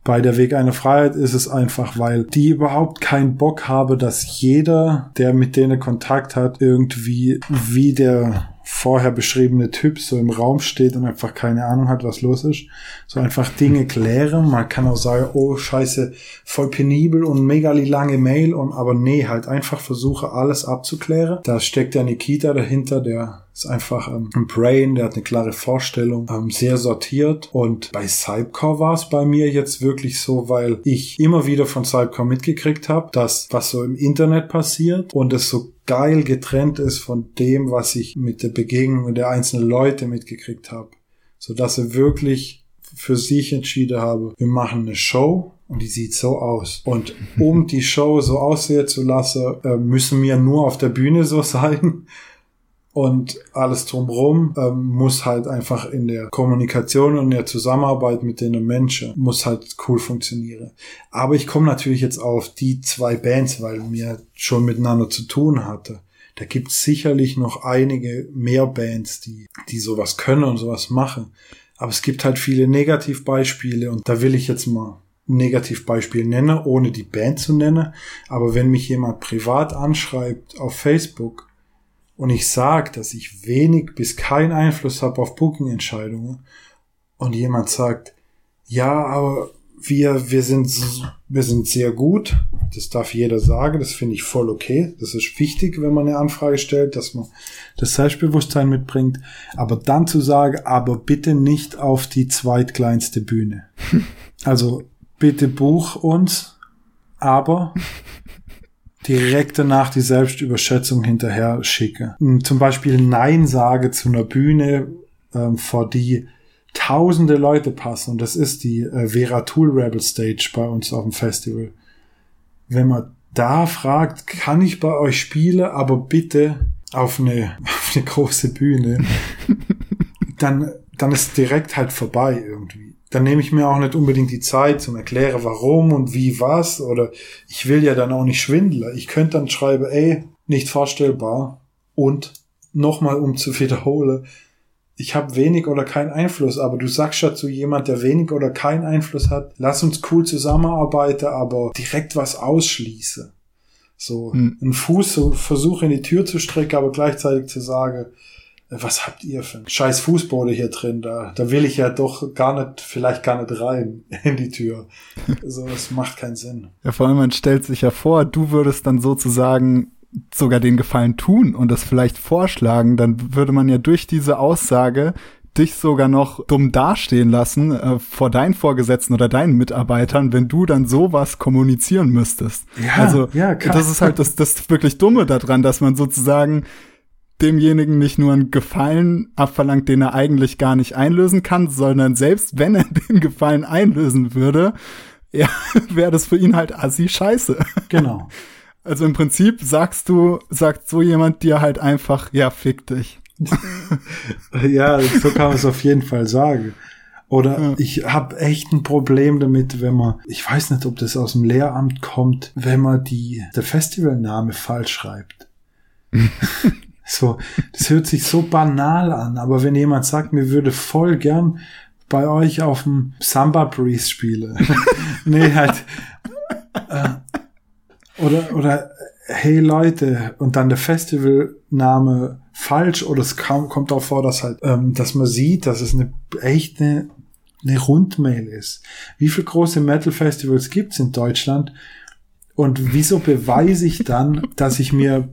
Bei der Weg einer Freiheit ist es einfach, weil die überhaupt keinen Bock habe, dass jeder, der mit denen Kontakt hat, irgendwie wie der vorher beschriebene Typ so im Raum steht und einfach keine Ahnung hat, was los ist. So einfach Dinge klären. Man kann auch sagen, oh scheiße, voll penibel und mega lange Mail und aber nee, halt einfach versuche alles abzuklären. Da steckt der Nikita dahinter, der ist einfach ähm, ein Brain, der hat eine klare Vorstellung, ähm, sehr sortiert. Und bei Cypcore war es bei mir jetzt wirklich so, weil ich immer wieder von Cypcore mitgekriegt habe, dass was so im Internet passiert und es so geil getrennt ist von dem, was ich mit der Begegnung der einzelnen Leute mitgekriegt habe. So dass er wirklich für sich entschieden habe, wir machen eine Show und die sieht so aus. Und um die Show so aussehen zu lassen, äh, müssen wir nur auf der Bühne so sein und alles drumherum ähm, muss halt einfach in der Kommunikation und der Zusammenarbeit mit den Menschen muss halt cool funktionieren. Aber ich komme natürlich jetzt auf die zwei Bands, weil mir schon miteinander zu tun hatte. Da gibt es sicherlich noch einige mehr Bands, die, die sowas können und sowas machen. Aber es gibt halt viele Negativbeispiele und da will ich jetzt mal Negativbeispiel nennen, ohne die Band zu nennen. Aber wenn mich jemand privat anschreibt auf Facebook und ich sage, dass ich wenig bis keinen Einfluss habe auf Booking-Entscheidungen und jemand sagt, ja, aber wir, wir sind, wir sind sehr gut. Das darf jeder sagen. Das finde ich voll okay. Das ist wichtig, wenn man eine Anfrage stellt, dass man das Selbstbewusstsein mitbringt. Aber dann zu sagen, aber bitte nicht auf die zweitkleinste Bühne. Also bitte buch uns, aber direkt danach die Selbstüberschätzung hinterher schicke. Hm, zum Beispiel Nein sage zu einer Bühne, ähm, vor die tausende Leute passen. Und das ist die äh, Vera Tool Rebel Stage bei uns auf dem Festival. Wenn man da fragt, kann ich bei euch spielen, aber bitte auf eine, auf eine große Bühne, dann, dann ist direkt halt vorbei irgendwie dann nehme ich mir auch nicht unbedingt die Zeit zum erklären, warum und wie was. Oder ich will ja dann auch nicht schwindeln. Ich könnte dann schreiben, ey, nicht vorstellbar. Und nochmal, um zu wiederholen, ich habe wenig oder keinen Einfluss, aber du sagst ja zu jemand, der wenig oder keinen Einfluss hat, lass uns cool zusammenarbeiten, aber direkt was ausschließe. So, hm. einen Fuß so versuche in die Tür zu strecken, aber gleichzeitig zu sagen, was habt ihr für ein scheiß Fußboden hier drin? Da, da will ich ja doch gar nicht, vielleicht gar nicht rein in die Tür. So, das macht keinen Sinn. Ja, vor allem, man stellt sich ja vor, du würdest dann sozusagen sogar den Gefallen tun und das vielleicht vorschlagen, dann würde man ja durch diese Aussage dich sogar noch dumm dastehen lassen äh, vor deinen Vorgesetzten oder deinen Mitarbeitern, wenn du dann sowas kommunizieren müsstest. Ja, also ja, das ist halt das, das wirklich Dumme daran, dass man sozusagen demjenigen nicht nur einen Gefallen abverlangt, den er eigentlich gar nicht einlösen kann, sondern selbst wenn er den Gefallen einlösen würde, ja, wäre das für ihn halt assi scheiße. Genau. Also im Prinzip sagst du, sagt so jemand dir halt einfach, ja, fick dich. ja, so kann man es auf jeden Fall sagen. Oder ja. ich habe echt ein Problem damit, wenn man, ich weiß nicht, ob das aus dem Lehramt kommt, wenn man die, der Festivalname falsch schreibt. So, das hört sich so banal an, aber wenn jemand sagt, mir würde voll gern bei euch auf dem Samba Breeze spiele. nee, halt. Äh, oder, oder hey Leute, und dann der Festivalname falsch, oder es kam, kommt auch vor, dass halt, ähm, dass man sieht, dass es eine echt eine, eine Rundmail ist. Wie viele große Metal-Festivals gibt's in Deutschland? Und wieso beweise ich dann, dass ich mir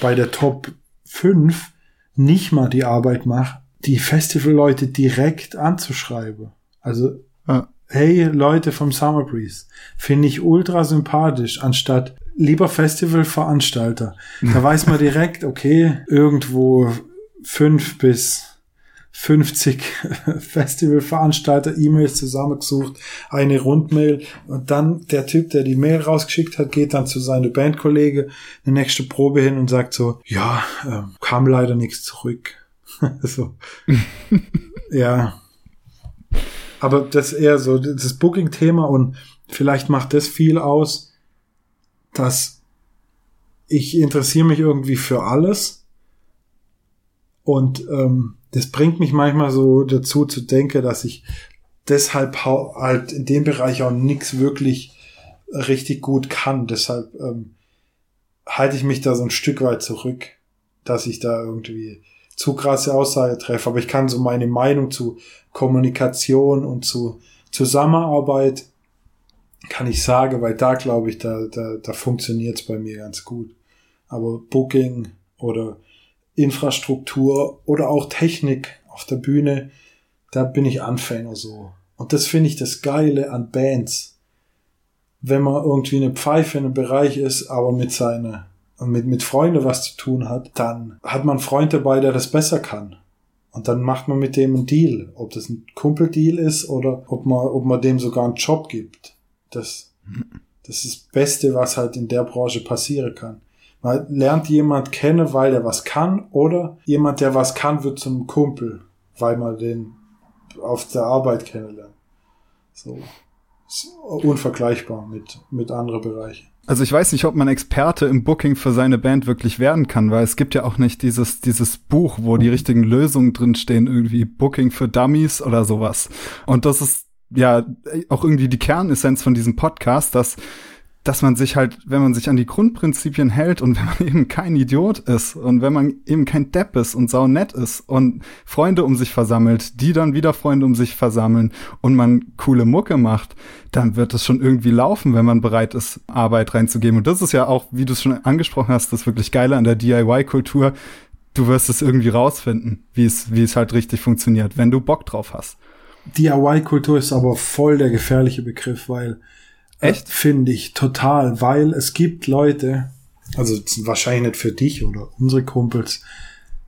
bei der Top 5 nicht mal die Arbeit mache, die Festivalleute direkt anzuschreiben? Also, ja hey Leute vom Summer Breeze, finde ich ultra sympathisch, anstatt lieber Festivalveranstalter. Da weiß man direkt, okay, irgendwo fünf bis 50 Festivalveranstalter E-Mails zusammengesucht, eine Rundmail und dann der Typ, der die Mail rausgeschickt hat, geht dann zu seinem Bandkollege eine nächste Probe hin und sagt so, ja, äh, kam leider nichts zurück. so. ja, aber das ist eher so das Booking-Thema und vielleicht macht das viel aus, dass ich interessiere mich irgendwie für alles und ähm, das bringt mich manchmal so dazu zu denken, dass ich deshalb halt in dem Bereich auch nichts wirklich richtig gut kann. Deshalb ähm, halte ich mich da so ein Stück weit zurück, dass ich da irgendwie zu krasse Aussage treffe. Aber ich kann so meine Meinung zu Kommunikation und zu Zusammenarbeit kann ich sagen, weil da glaube ich, da, da, da funktioniert es bei mir ganz gut. Aber Booking oder Infrastruktur oder auch Technik auf der Bühne, da bin ich Anfänger so. Und das finde ich das Geile an Bands. Wenn man irgendwie eine Pfeife in einem Bereich ist, aber mit seiner, mit, mit Freunden was zu tun hat, dann hat man einen Freund dabei, der das besser kann. Und dann macht man mit dem einen Deal. Ob das ein Kumpeldeal ist oder ob man, ob man dem sogar einen Job gibt. Das, das ist das Beste, was halt in der Branche passieren kann. Man lernt jemand kennen, weil er was kann, oder jemand, der was kann, wird zum Kumpel, weil man den auf der Arbeit kennenlernt. So. Ist unvergleichbar mit, mit anderen Bereichen. Also ich weiß nicht, ob man Experte im Booking für seine Band wirklich werden kann, weil es gibt ja auch nicht dieses, dieses Buch, wo die richtigen Lösungen drinstehen, irgendwie Booking für Dummies oder sowas. Und das ist ja auch irgendwie die Kernessenz von diesem Podcast, dass dass man sich halt, wenn man sich an die Grundprinzipien hält und wenn man eben kein Idiot ist und wenn man eben kein Depp ist und sau nett ist und Freunde um sich versammelt, die dann wieder Freunde um sich versammeln und man coole Mucke macht, dann wird es schon irgendwie laufen, wenn man bereit ist, Arbeit reinzugeben. Und das ist ja auch, wie du es schon angesprochen hast, das wirklich Geile an der DIY-Kultur. Du wirst es irgendwie rausfinden, wie es, wie es halt richtig funktioniert, wenn du Bock drauf hast. DIY-Kultur ist aber voll der gefährliche Begriff, weil Echt? Finde ich total, weil es gibt Leute, also wahrscheinlich nicht für dich oder unsere Kumpels,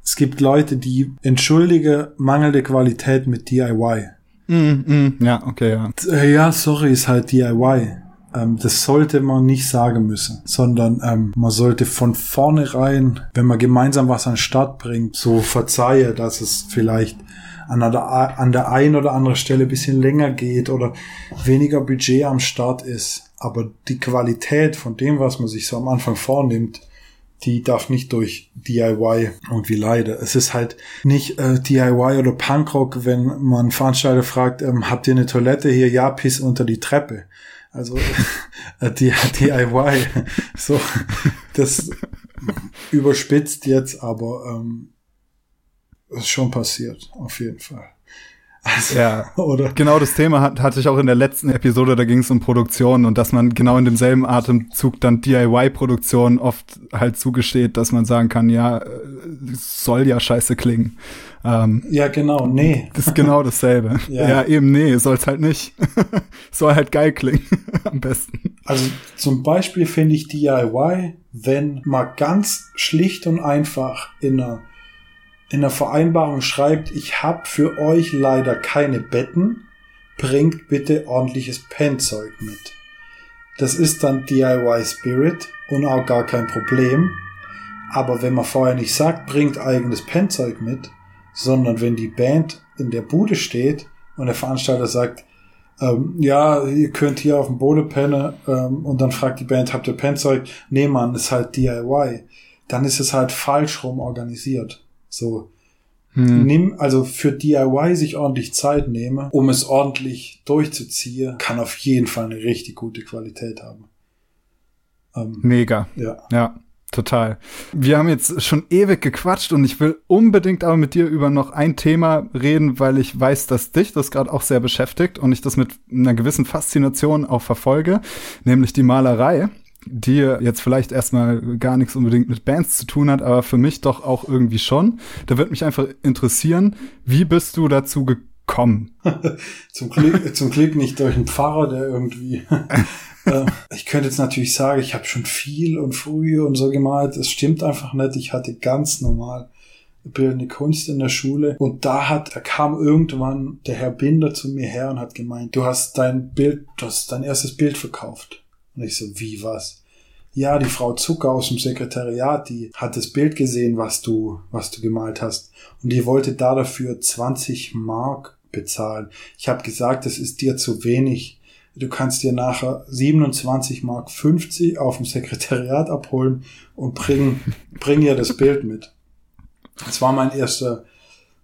es gibt Leute, die entschuldige mangelnde Qualität mit DIY. Mm, mm, ja, okay, ja. Äh, ja, sorry, ist halt DIY. Ähm, das sollte man nicht sagen müssen, sondern ähm, man sollte von vornherein, wenn man gemeinsam was an den Start bringt, so verzeihe, dass es vielleicht an der, an der einen oder anderen Stelle bisschen länger geht oder weniger Budget am Start ist. Aber die Qualität von dem, was man sich so am Anfang vornimmt, die darf nicht durch DIY irgendwie leiden. Es ist halt nicht äh, DIY oder Punkrock, wenn man Veranstalter fragt, ähm, habt ihr eine Toilette hier? Ja, piss unter die Treppe. Also äh, DIY. so, das überspitzt jetzt, aber ähm, ist schon passiert, auf jeden Fall. Also, ja, oder? Genau das Thema hat, hatte ich auch in der letzten Episode, da ging es um Produktion und dass man genau in demselben Atemzug dann DIY-Produktion oft halt zugesteht, dass man sagen kann, ja, äh, soll ja scheiße klingen. Ähm, ja, genau, nee. Das ist genau dasselbe. ja. ja, eben nee, soll's halt nicht. soll halt geil klingen, am besten. Also zum Beispiel finde ich DIY, wenn mal ganz schlicht und einfach in einer in der Vereinbarung schreibt, ich habe für euch leider keine Betten, bringt bitte ordentliches Pennzeug mit. Das ist dann DIY Spirit und auch gar kein Problem. Aber wenn man vorher nicht sagt, bringt eigenes Pennzeug mit, sondern wenn die Band in der Bude steht und der Veranstalter sagt, ähm, ja, ihr könnt hier auf dem Boden pennen ähm, und dann fragt die Band, habt ihr Pennzeug? Nee, Mann, ist halt DIY. Dann ist es halt falsch rum organisiert. So. Hm. Nimm, also für DIY sich ordentlich Zeit nehme, um es ordentlich durchzuziehen, kann auf jeden Fall eine richtig gute Qualität haben. Ähm, Mega. Ja. Ja. Total. Wir haben jetzt schon ewig gequatscht und ich will unbedingt aber mit dir über noch ein Thema reden, weil ich weiß, dass dich das gerade auch sehr beschäftigt und ich das mit einer gewissen Faszination auch verfolge, nämlich die Malerei die jetzt vielleicht erstmal gar nichts unbedingt mit Bands zu tun hat, aber für mich doch auch irgendwie schon. Da wird mich einfach interessieren, wie bist du dazu gekommen? zum, Glück, zum Glück nicht durch einen Pfarrer, der irgendwie. äh, ich könnte jetzt natürlich sagen, ich habe schon viel und früh und so gemalt. Das stimmt einfach nicht. Ich hatte ganz normal bildende Kunst in der Schule und da hat, da kam irgendwann der Herr Binder zu mir her und hat gemeint, du hast dein Bild, du hast dein erstes Bild verkauft. Und ich so, wie was? Ja, die Frau Zucker aus dem Sekretariat, die hat das Bild gesehen, was du, was du gemalt hast. Und die wollte da dafür 20 Mark bezahlen. Ich habe gesagt, das ist dir zu wenig. Du kannst dir nachher 27 Mark 50 auf dem Sekretariat abholen und bring, bring ihr das Bild mit. Das war mein erster,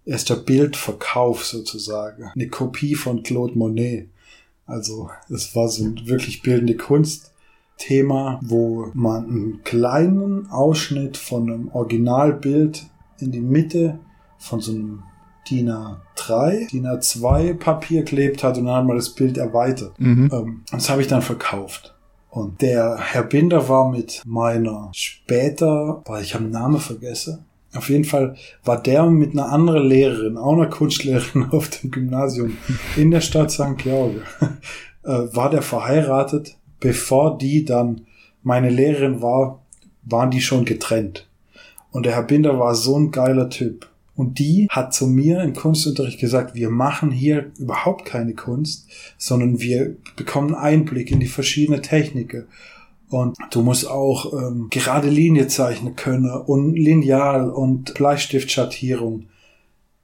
erster Bildverkauf sozusagen. Eine Kopie von Claude Monet. Also es war so ein wirklich bildende Kunstthema, wo man einen kleinen Ausschnitt von einem Originalbild in die Mitte von so einem DIN A3, DIN A2 Papier klebt hat und dann hat man das Bild erweitert. Mhm. Ähm, das habe ich dann verkauft. Und der Herr Binder war mit meiner später, weil ich habe den Namen vergessen, auf jeden Fall war der mit einer anderen Lehrerin, auch einer Kunstlehrerin auf dem Gymnasium in der Stadt St. George, äh, war der verheiratet. Bevor die dann meine Lehrerin war, waren die schon getrennt. Und der Herr Binder war so ein geiler Typ. Und die hat zu mir im Kunstunterricht gesagt, wir machen hier überhaupt keine Kunst, sondern wir bekommen Einblick in die verschiedenen Techniken. Und du musst auch ähm, gerade Linie zeichnen können und Lineal und Bleistiftschattierung.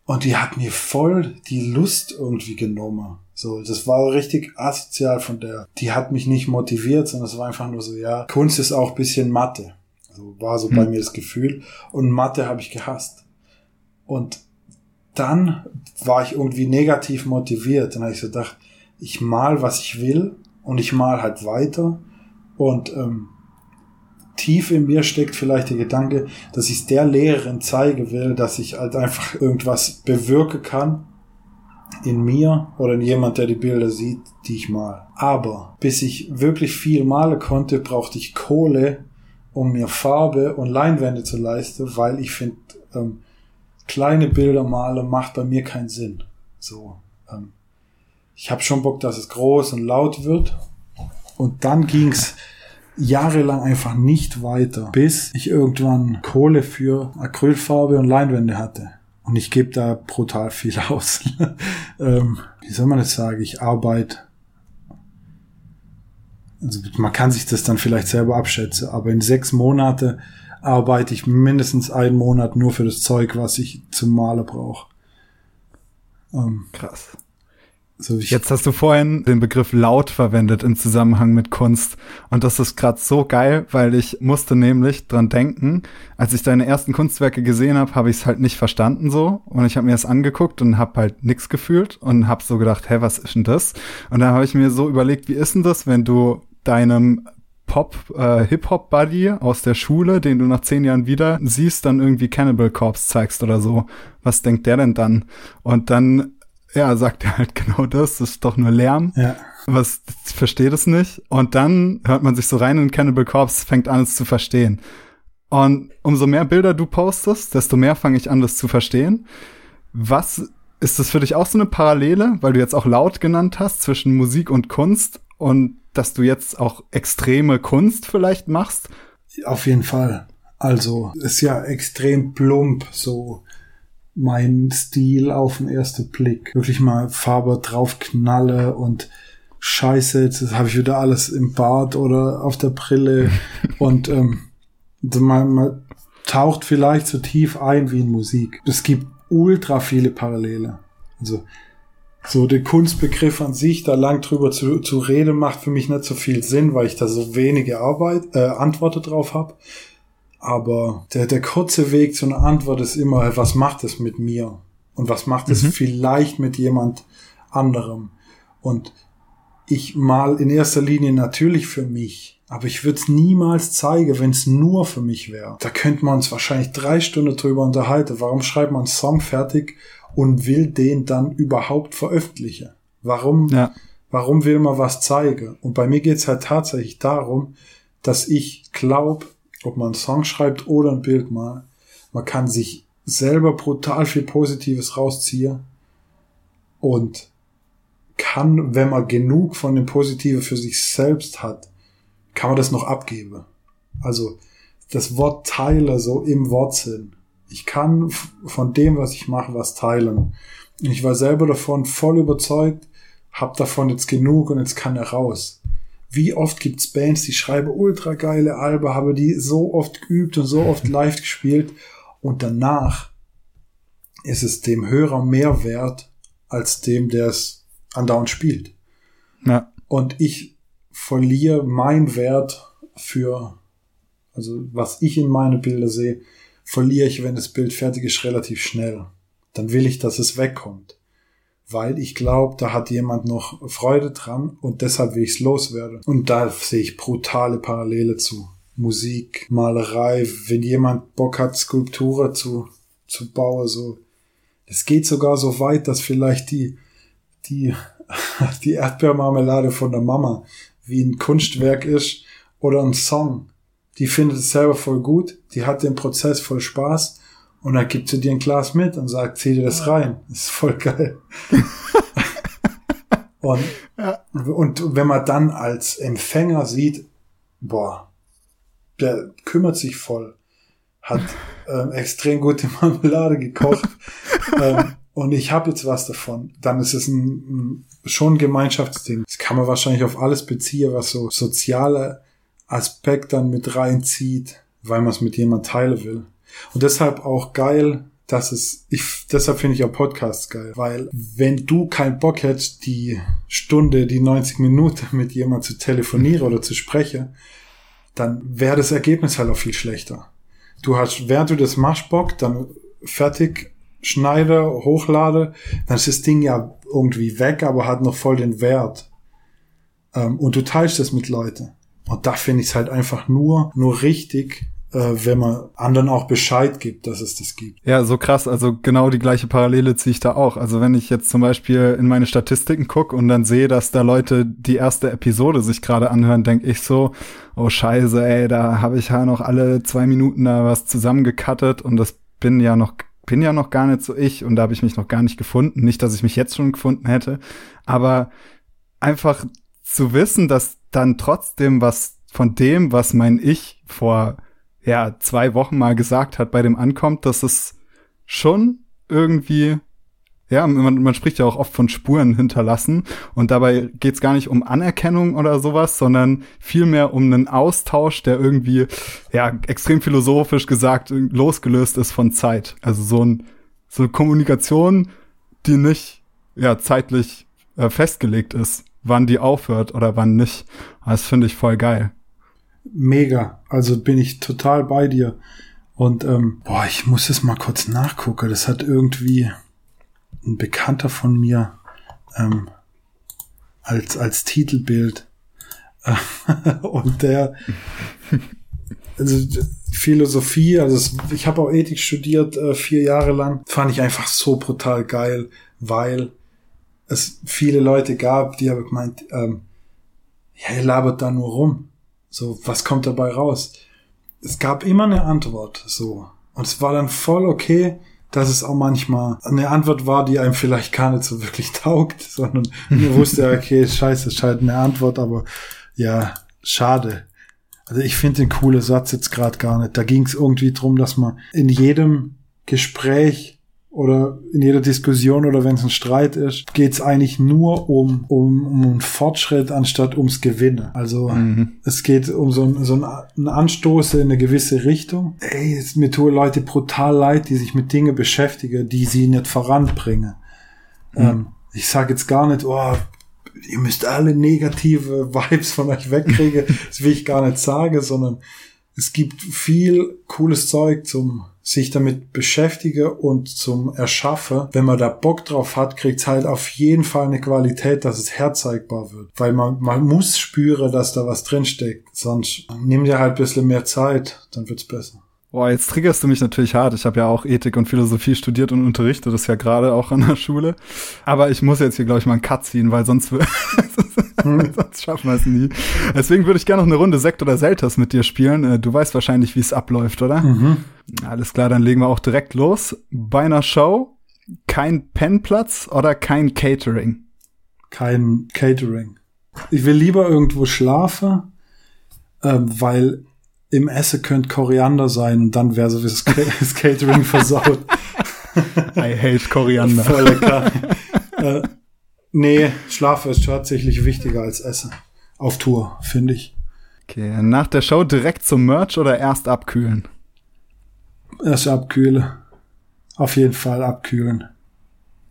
Und die hat mir voll die Lust irgendwie genommen. So, das war richtig asozial von der. Die hat mich nicht motiviert, sondern es war einfach nur so, ja, Kunst ist auch bisschen Mathe. Also war so hm. bei mir das Gefühl. Und Mathe habe ich gehasst. Und dann war ich irgendwie negativ motiviert. Dann habe ich so gedacht, ich mal, was ich will und ich mal halt weiter und ähm, tief in mir steckt vielleicht der Gedanke, dass ich es der Lehrerin zeigen will, dass ich halt einfach irgendwas bewirken kann in mir oder in jemand, der die Bilder sieht, die ich mal. Aber bis ich wirklich viel malen konnte, brauchte ich Kohle, um mir Farbe und Leinwände zu leisten, weil ich finde, ähm, kleine Bilder malen macht bei mir keinen Sinn. So, ähm, ich habe schon Bock, dass es groß und laut wird und dann ging's jahrelang einfach nicht weiter, bis ich irgendwann Kohle für Acrylfarbe und Leinwände hatte. Und ich gebe da brutal viel aus. ähm, wie soll man das sagen? Ich arbeite. Also man kann sich das dann vielleicht selber abschätzen, aber in sechs Monate arbeite ich mindestens einen Monat nur für das Zeug, was ich zum Malen brauche. Ähm, Krass. So Jetzt hast du vorhin den Begriff laut verwendet im Zusammenhang mit Kunst. Und das ist gerade so geil, weil ich musste nämlich dran denken, als ich deine ersten Kunstwerke gesehen habe, habe ich es halt nicht verstanden so. Und ich habe mir das angeguckt und habe halt nix gefühlt und habe so gedacht, hä, was ist denn das? Und dann habe ich mir so überlegt, wie ist denn das, wenn du deinem Pop, äh, Hip-Hop-Buddy aus der Schule, den du nach zehn Jahren wieder siehst, dann irgendwie Cannibal Corpse zeigst oder so. Was denkt der denn dann? Und dann ja, sagt er halt genau das, das ist doch nur Lärm. Ja. Was versteht es nicht. Und dann hört man sich so rein in Cannibal Corpse, fängt an es zu verstehen. Und umso mehr Bilder du postest, desto mehr fange ich an, das zu verstehen. Was ist das für dich auch so eine Parallele, weil du jetzt auch laut genannt hast zwischen Musik und Kunst und dass du jetzt auch extreme Kunst vielleicht machst? Auf jeden Fall. Also ist ja extrem plump, so mein Stil auf den ersten Blick. Wirklich mal Farbe draufknalle und Scheiße, jetzt habe ich wieder alles im Bart oder auf der Brille und ähm, man, man taucht vielleicht so tief ein wie in Musik. Es gibt ultra viele Parallele. Also so der Kunstbegriff an sich, da lang drüber zu, zu reden, macht für mich nicht so viel Sinn, weil ich da so wenige Arbeit, äh, Antworten drauf habe. Aber der, der kurze Weg zu einer Antwort ist immer, was macht es mit mir? Und was macht es mhm. vielleicht mit jemand anderem? Und ich mal in erster Linie natürlich für mich, aber ich würde es niemals zeigen, wenn es nur für mich wäre. Da könnte man uns wahrscheinlich drei Stunden drüber unterhalten. Warum schreibt man einen Song fertig und will den dann überhaupt veröffentlichen? Warum, ja. warum will man was zeigen? Und bei mir geht's halt tatsächlich darum, dass ich glaube, ob man einen Song schreibt oder ein Bild mal, man kann sich selber brutal viel Positives rausziehen und kann, wenn man genug von dem Positiven für sich selbst hat, kann man das noch abgeben. Also das Wort Teile so im Wortsinn. Ich kann von dem, was ich mache, was teilen. Ich war selber davon voll überzeugt, hab davon jetzt genug und jetzt kann er raus. Wie oft gibt's Bands, die schreiben ultra geile Alben, habe die so oft geübt und so oft live gespielt und danach ist es dem Hörer mehr wert als dem, der es andauernd spielt. Ja. Und ich verliere mein Wert für, also was ich in meine Bilder sehe, verliere ich, wenn das Bild fertig ist, relativ schnell. Dann will ich, dass es wegkommt. Weil ich glaube, da hat jemand noch Freude dran und deshalb will ich es loswerden. Und da sehe ich brutale Parallele zu Musik, Malerei. Wenn jemand Bock hat, Skulpturen zu, zu bauen, so. Es geht sogar so weit, dass vielleicht die, die, die Erdbeermarmelade von der Mama wie ein Kunstwerk ist oder ein Song die findet es selber voll gut, die hat den Prozess voll Spaß und dann gibt sie dir ein Glas mit und sagt, zieh dir das rein. Das ist voll geil. und, ja. und wenn man dann als Empfänger sieht, boah, der kümmert sich voll, hat ähm, extrem gute Marmelade gekocht ähm, und ich habe jetzt was davon, dann ist es ein, ein, schon ein Gemeinschaftsding. Das kann man wahrscheinlich auf alles beziehen, was so soziale Aspekt dann mit reinzieht, weil man es mit jemand teilen will. Und deshalb auch geil, dass es, ich, deshalb finde ich auch Podcasts geil, weil wenn du keinen Bock hättest, die Stunde, die 90 Minuten mit jemand zu telefonieren oder zu sprechen, dann wäre das Ergebnis halt auch viel schlechter. Du hast, während du das machst, Bock, dann fertig, schneide, hochlade, dann ist das Ding ja irgendwie weg, aber hat noch voll den Wert. Ähm, und du teilst es mit Leuten. Und da finde ich es halt einfach nur, nur richtig, wenn man anderen auch Bescheid gibt, dass es das gibt. Ja, so krass. Also genau die gleiche Parallele ziehe ich da auch. Also wenn ich jetzt zum Beispiel in meine Statistiken gucke und dann sehe, dass da Leute die erste Episode sich gerade anhören, denke ich so, oh scheiße, ey, da habe ich ja noch alle zwei Minuten da was zusammengekattet und das bin ja noch bin ja noch gar nicht so ich und da habe ich mich noch gar nicht gefunden. Nicht, dass ich mich jetzt schon gefunden hätte, aber einfach zu wissen, dass dann trotzdem was von dem, was mein Ich vor ja zwei Wochen mal gesagt hat, bei dem ankommt, dass es schon irgendwie ja, man, man spricht ja auch oft von Spuren hinterlassen und dabei geht's gar nicht um Anerkennung oder sowas, sondern vielmehr um einen Austausch, der irgendwie, ja, extrem philosophisch gesagt, losgelöst ist von Zeit. Also so, ein, so eine Kommunikation, die nicht, ja, zeitlich äh, festgelegt ist wann die aufhört oder wann nicht. Das finde ich voll geil. Mega. Also bin ich total bei dir. Und ähm, boah, ich muss es mal kurz nachgucken. Das hat irgendwie ein Bekannter von mir ähm, als als Titelbild. und der also Philosophie, also ich habe auch Ethik studiert äh, vier Jahre lang, fand ich einfach so brutal geil, weil es viele Leute gab, die haben gemeint, ähm, ja, ihr labert da nur rum. So, was kommt dabei raus? Es gab immer eine Antwort, so. Und es war dann voll okay, dass es auch manchmal eine Antwort war, die einem vielleicht gar nicht so wirklich taugt, sondern man wusste, okay, scheiße, ist halt eine Antwort, aber ja, schade. Also ich finde den coole Satz jetzt gerade gar nicht. Da ging es irgendwie drum, dass man in jedem Gespräch oder in jeder Diskussion oder wenn es ein Streit ist, geht es eigentlich nur um, um, um einen Fortschritt anstatt ums Gewinnen. Also mhm. es geht um so, ein, so ein Anstoß in eine gewisse Richtung. Ey, es, mir tun Leute brutal leid, die sich mit Dingen beschäftigen, die sie nicht voranbringen. Mhm. Ähm, ich sage jetzt gar nicht, oh, ihr müsst alle negative Vibes von euch wegkriegen. das will ich gar nicht sagen, sondern es gibt viel cooles Zeug zum sich damit beschäftige und zum Erschaffe, wenn man da Bock drauf hat, kriegt's halt auf jeden Fall eine Qualität, dass es herzeigbar wird. Weil man, man muss spüren, dass da was drinsteckt. Sonst nimm dir halt ein bisschen mehr Zeit, dann wird's besser. Boah, jetzt triggerst du mich natürlich hart. Ich habe ja auch Ethik und Philosophie studiert und unterrichte das ja gerade auch an der Schule. Aber ich muss jetzt hier, glaube ich, mal einen Cut ziehen, weil sonst, hm. sonst schaffen wir es nie. Deswegen würde ich gerne noch eine Runde Sekt oder Selters mit dir spielen. Äh, du weißt wahrscheinlich, wie es abläuft, oder? Mhm. Alles klar, dann legen wir auch direkt los. Bei einer Show kein Pennplatz oder kein Catering? Kein Catering. Ich will lieber irgendwo schlafen, äh, weil im Essen könnte Koriander sein und dann wäre so das, Catering versaut. I hate Koriander. Voll lecker. äh, nee, Schlafen ist tatsächlich wichtiger als Essen. Auf Tour, finde ich. Okay, nach der Show direkt zum Merch oder erst abkühlen? Erst abkühlen. Auf jeden Fall abkühlen.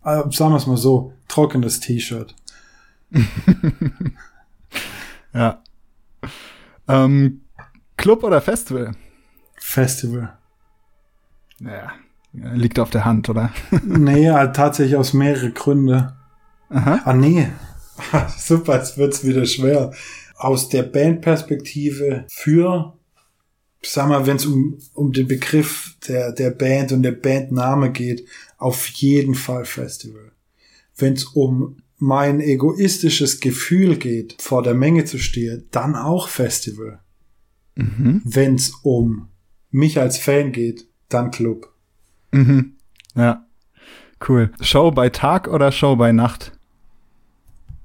Äh, sagen wir es mal so, trockenes T-Shirt. ja. Ähm, Club oder Festival? Festival. Ja, liegt auf der Hand, oder? nee, halt tatsächlich aus mehreren Gründen. Aha. Ah, nee. Super, jetzt wird's wieder schwer. Aus der Bandperspektive für, sag mal, wenn es um, um den Begriff der, der Band und der Bandname geht, auf jeden Fall Festival. Wenn es um mein egoistisches Gefühl geht, vor der Menge zu stehen, dann auch Festival. Mhm. Wenn es um mich als Fan geht, dann Club. Mhm. Ja. Cool. Show bei Tag oder Show bei Nacht?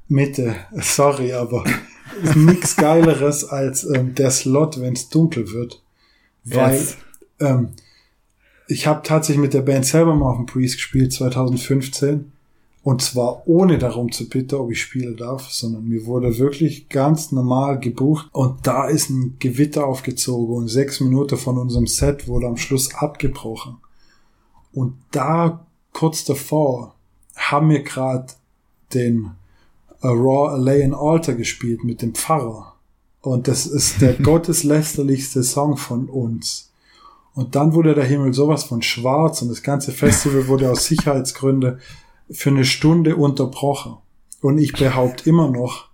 Mitte. Sorry, aber ist nichts Geileres als ähm, der Slot, wenn es dunkel wird. Weil yes. ähm, ich habe tatsächlich mit der Band selber mal auf dem Priest gespielt, 2015. Und zwar ohne darum zu bitten, ob ich spielen darf, sondern mir wurde wirklich ganz normal gebucht. Und da ist ein Gewitter aufgezogen und sechs Minuten von unserem Set wurde am Schluss abgebrochen. Und da kurz davor haben wir gerade den A Raw Lay in Altar gespielt mit dem Pfarrer. Und das ist der gotteslästerlichste Song von uns. Und dann wurde der Himmel sowas von schwarz und das ganze Festival wurde aus Sicherheitsgründen für eine Stunde unterbrochen. Und ich behaupte immer noch,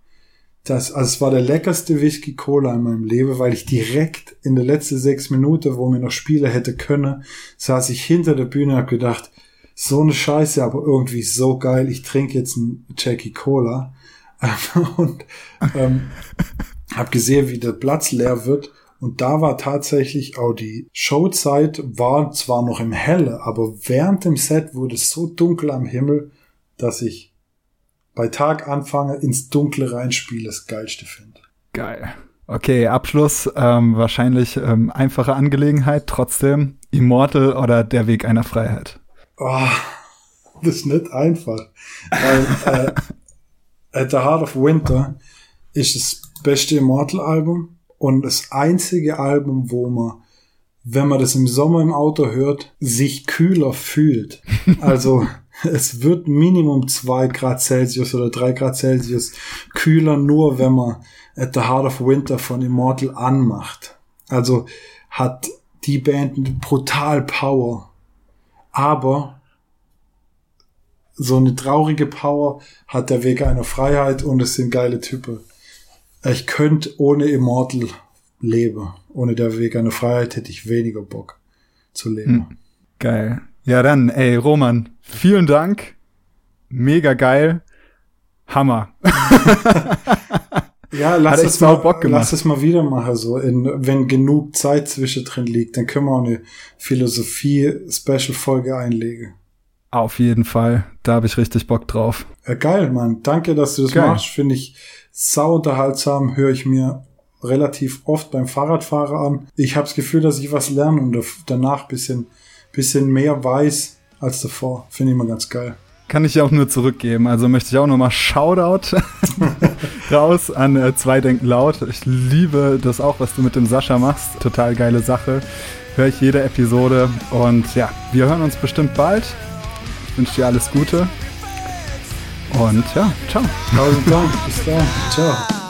dass, also es war der leckerste Whisky Cola in meinem Leben, weil ich direkt in der letzten sechs Minuten, wo mir noch Spiele hätte können, saß ich hinter der Bühne und hab gedacht, so eine Scheiße, aber irgendwie so geil, ich trinke jetzt einen Jackie Cola. und ähm, hab gesehen, wie der Platz leer wird und da war tatsächlich auch die Showzeit war zwar noch im Helle, aber während dem Set wurde es so dunkel am Himmel, dass ich bei Tag anfange, ins Dunkle reinspiele, das Geilste finde. Geil. Okay, Abschluss. Ähm, wahrscheinlich ähm, einfache Angelegenheit. Trotzdem Immortal oder der Weg einer Freiheit. Oh, das ist nicht einfach. Weil äh, At the Heart of Winter ist das beste Immortal-Album und das einzige Album, wo man, wenn man das im Sommer im Auto hört, sich kühler fühlt. Also es wird Minimum zwei Grad Celsius oder drei Grad Celsius kühler, nur wenn man At the Heart of Winter von Immortal anmacht. Also hat die Band brutal Power. Aber so eine traurige Power hat der Weg einer Freiheit und es sind geile Typen. Ich könnte ohne Immortal leben. Ohne der Weg einer Freiheit hätte ich weniger Bock zu leben. Hm. Geil. Ja, dann, ey, Roman, vielen Dank. Mega geil. Hammer. ja, lass es, mal, Bock gemacht. lass es mal wieder machen, so in, wenn genug Zeit zwischendrin liegt, dann können wir auch eine Philosophie-Special-Folge einlegen. Auf jeden Fall. Da habe ich richtig Bock drauf. Ja, geil, Mann. Danke, dass du das geil. machst. Finde ich sau unterhaltsam. Höre ich mir relativ oft beim Fahrradfahrer an. Ich habe das Gefühl, dass ich was lerne und danach bisschen, bisschen mehr weiß als davor. Finde ich immer ganz geil. Kann ich ja auch nur zurückgeben. Also möchte ich auch nochmal Shoutout raus an äh, Zwei Denken Laut. Ich liebe das auch, was du mit dem Sascha machst. Total geile Sache. Höre ich jede Episode. Und ja, wir hören uns bestimmt bald wünsche dir alles Gute. Und ja, ciao. Tausend Dank. Bis dann. Ciao.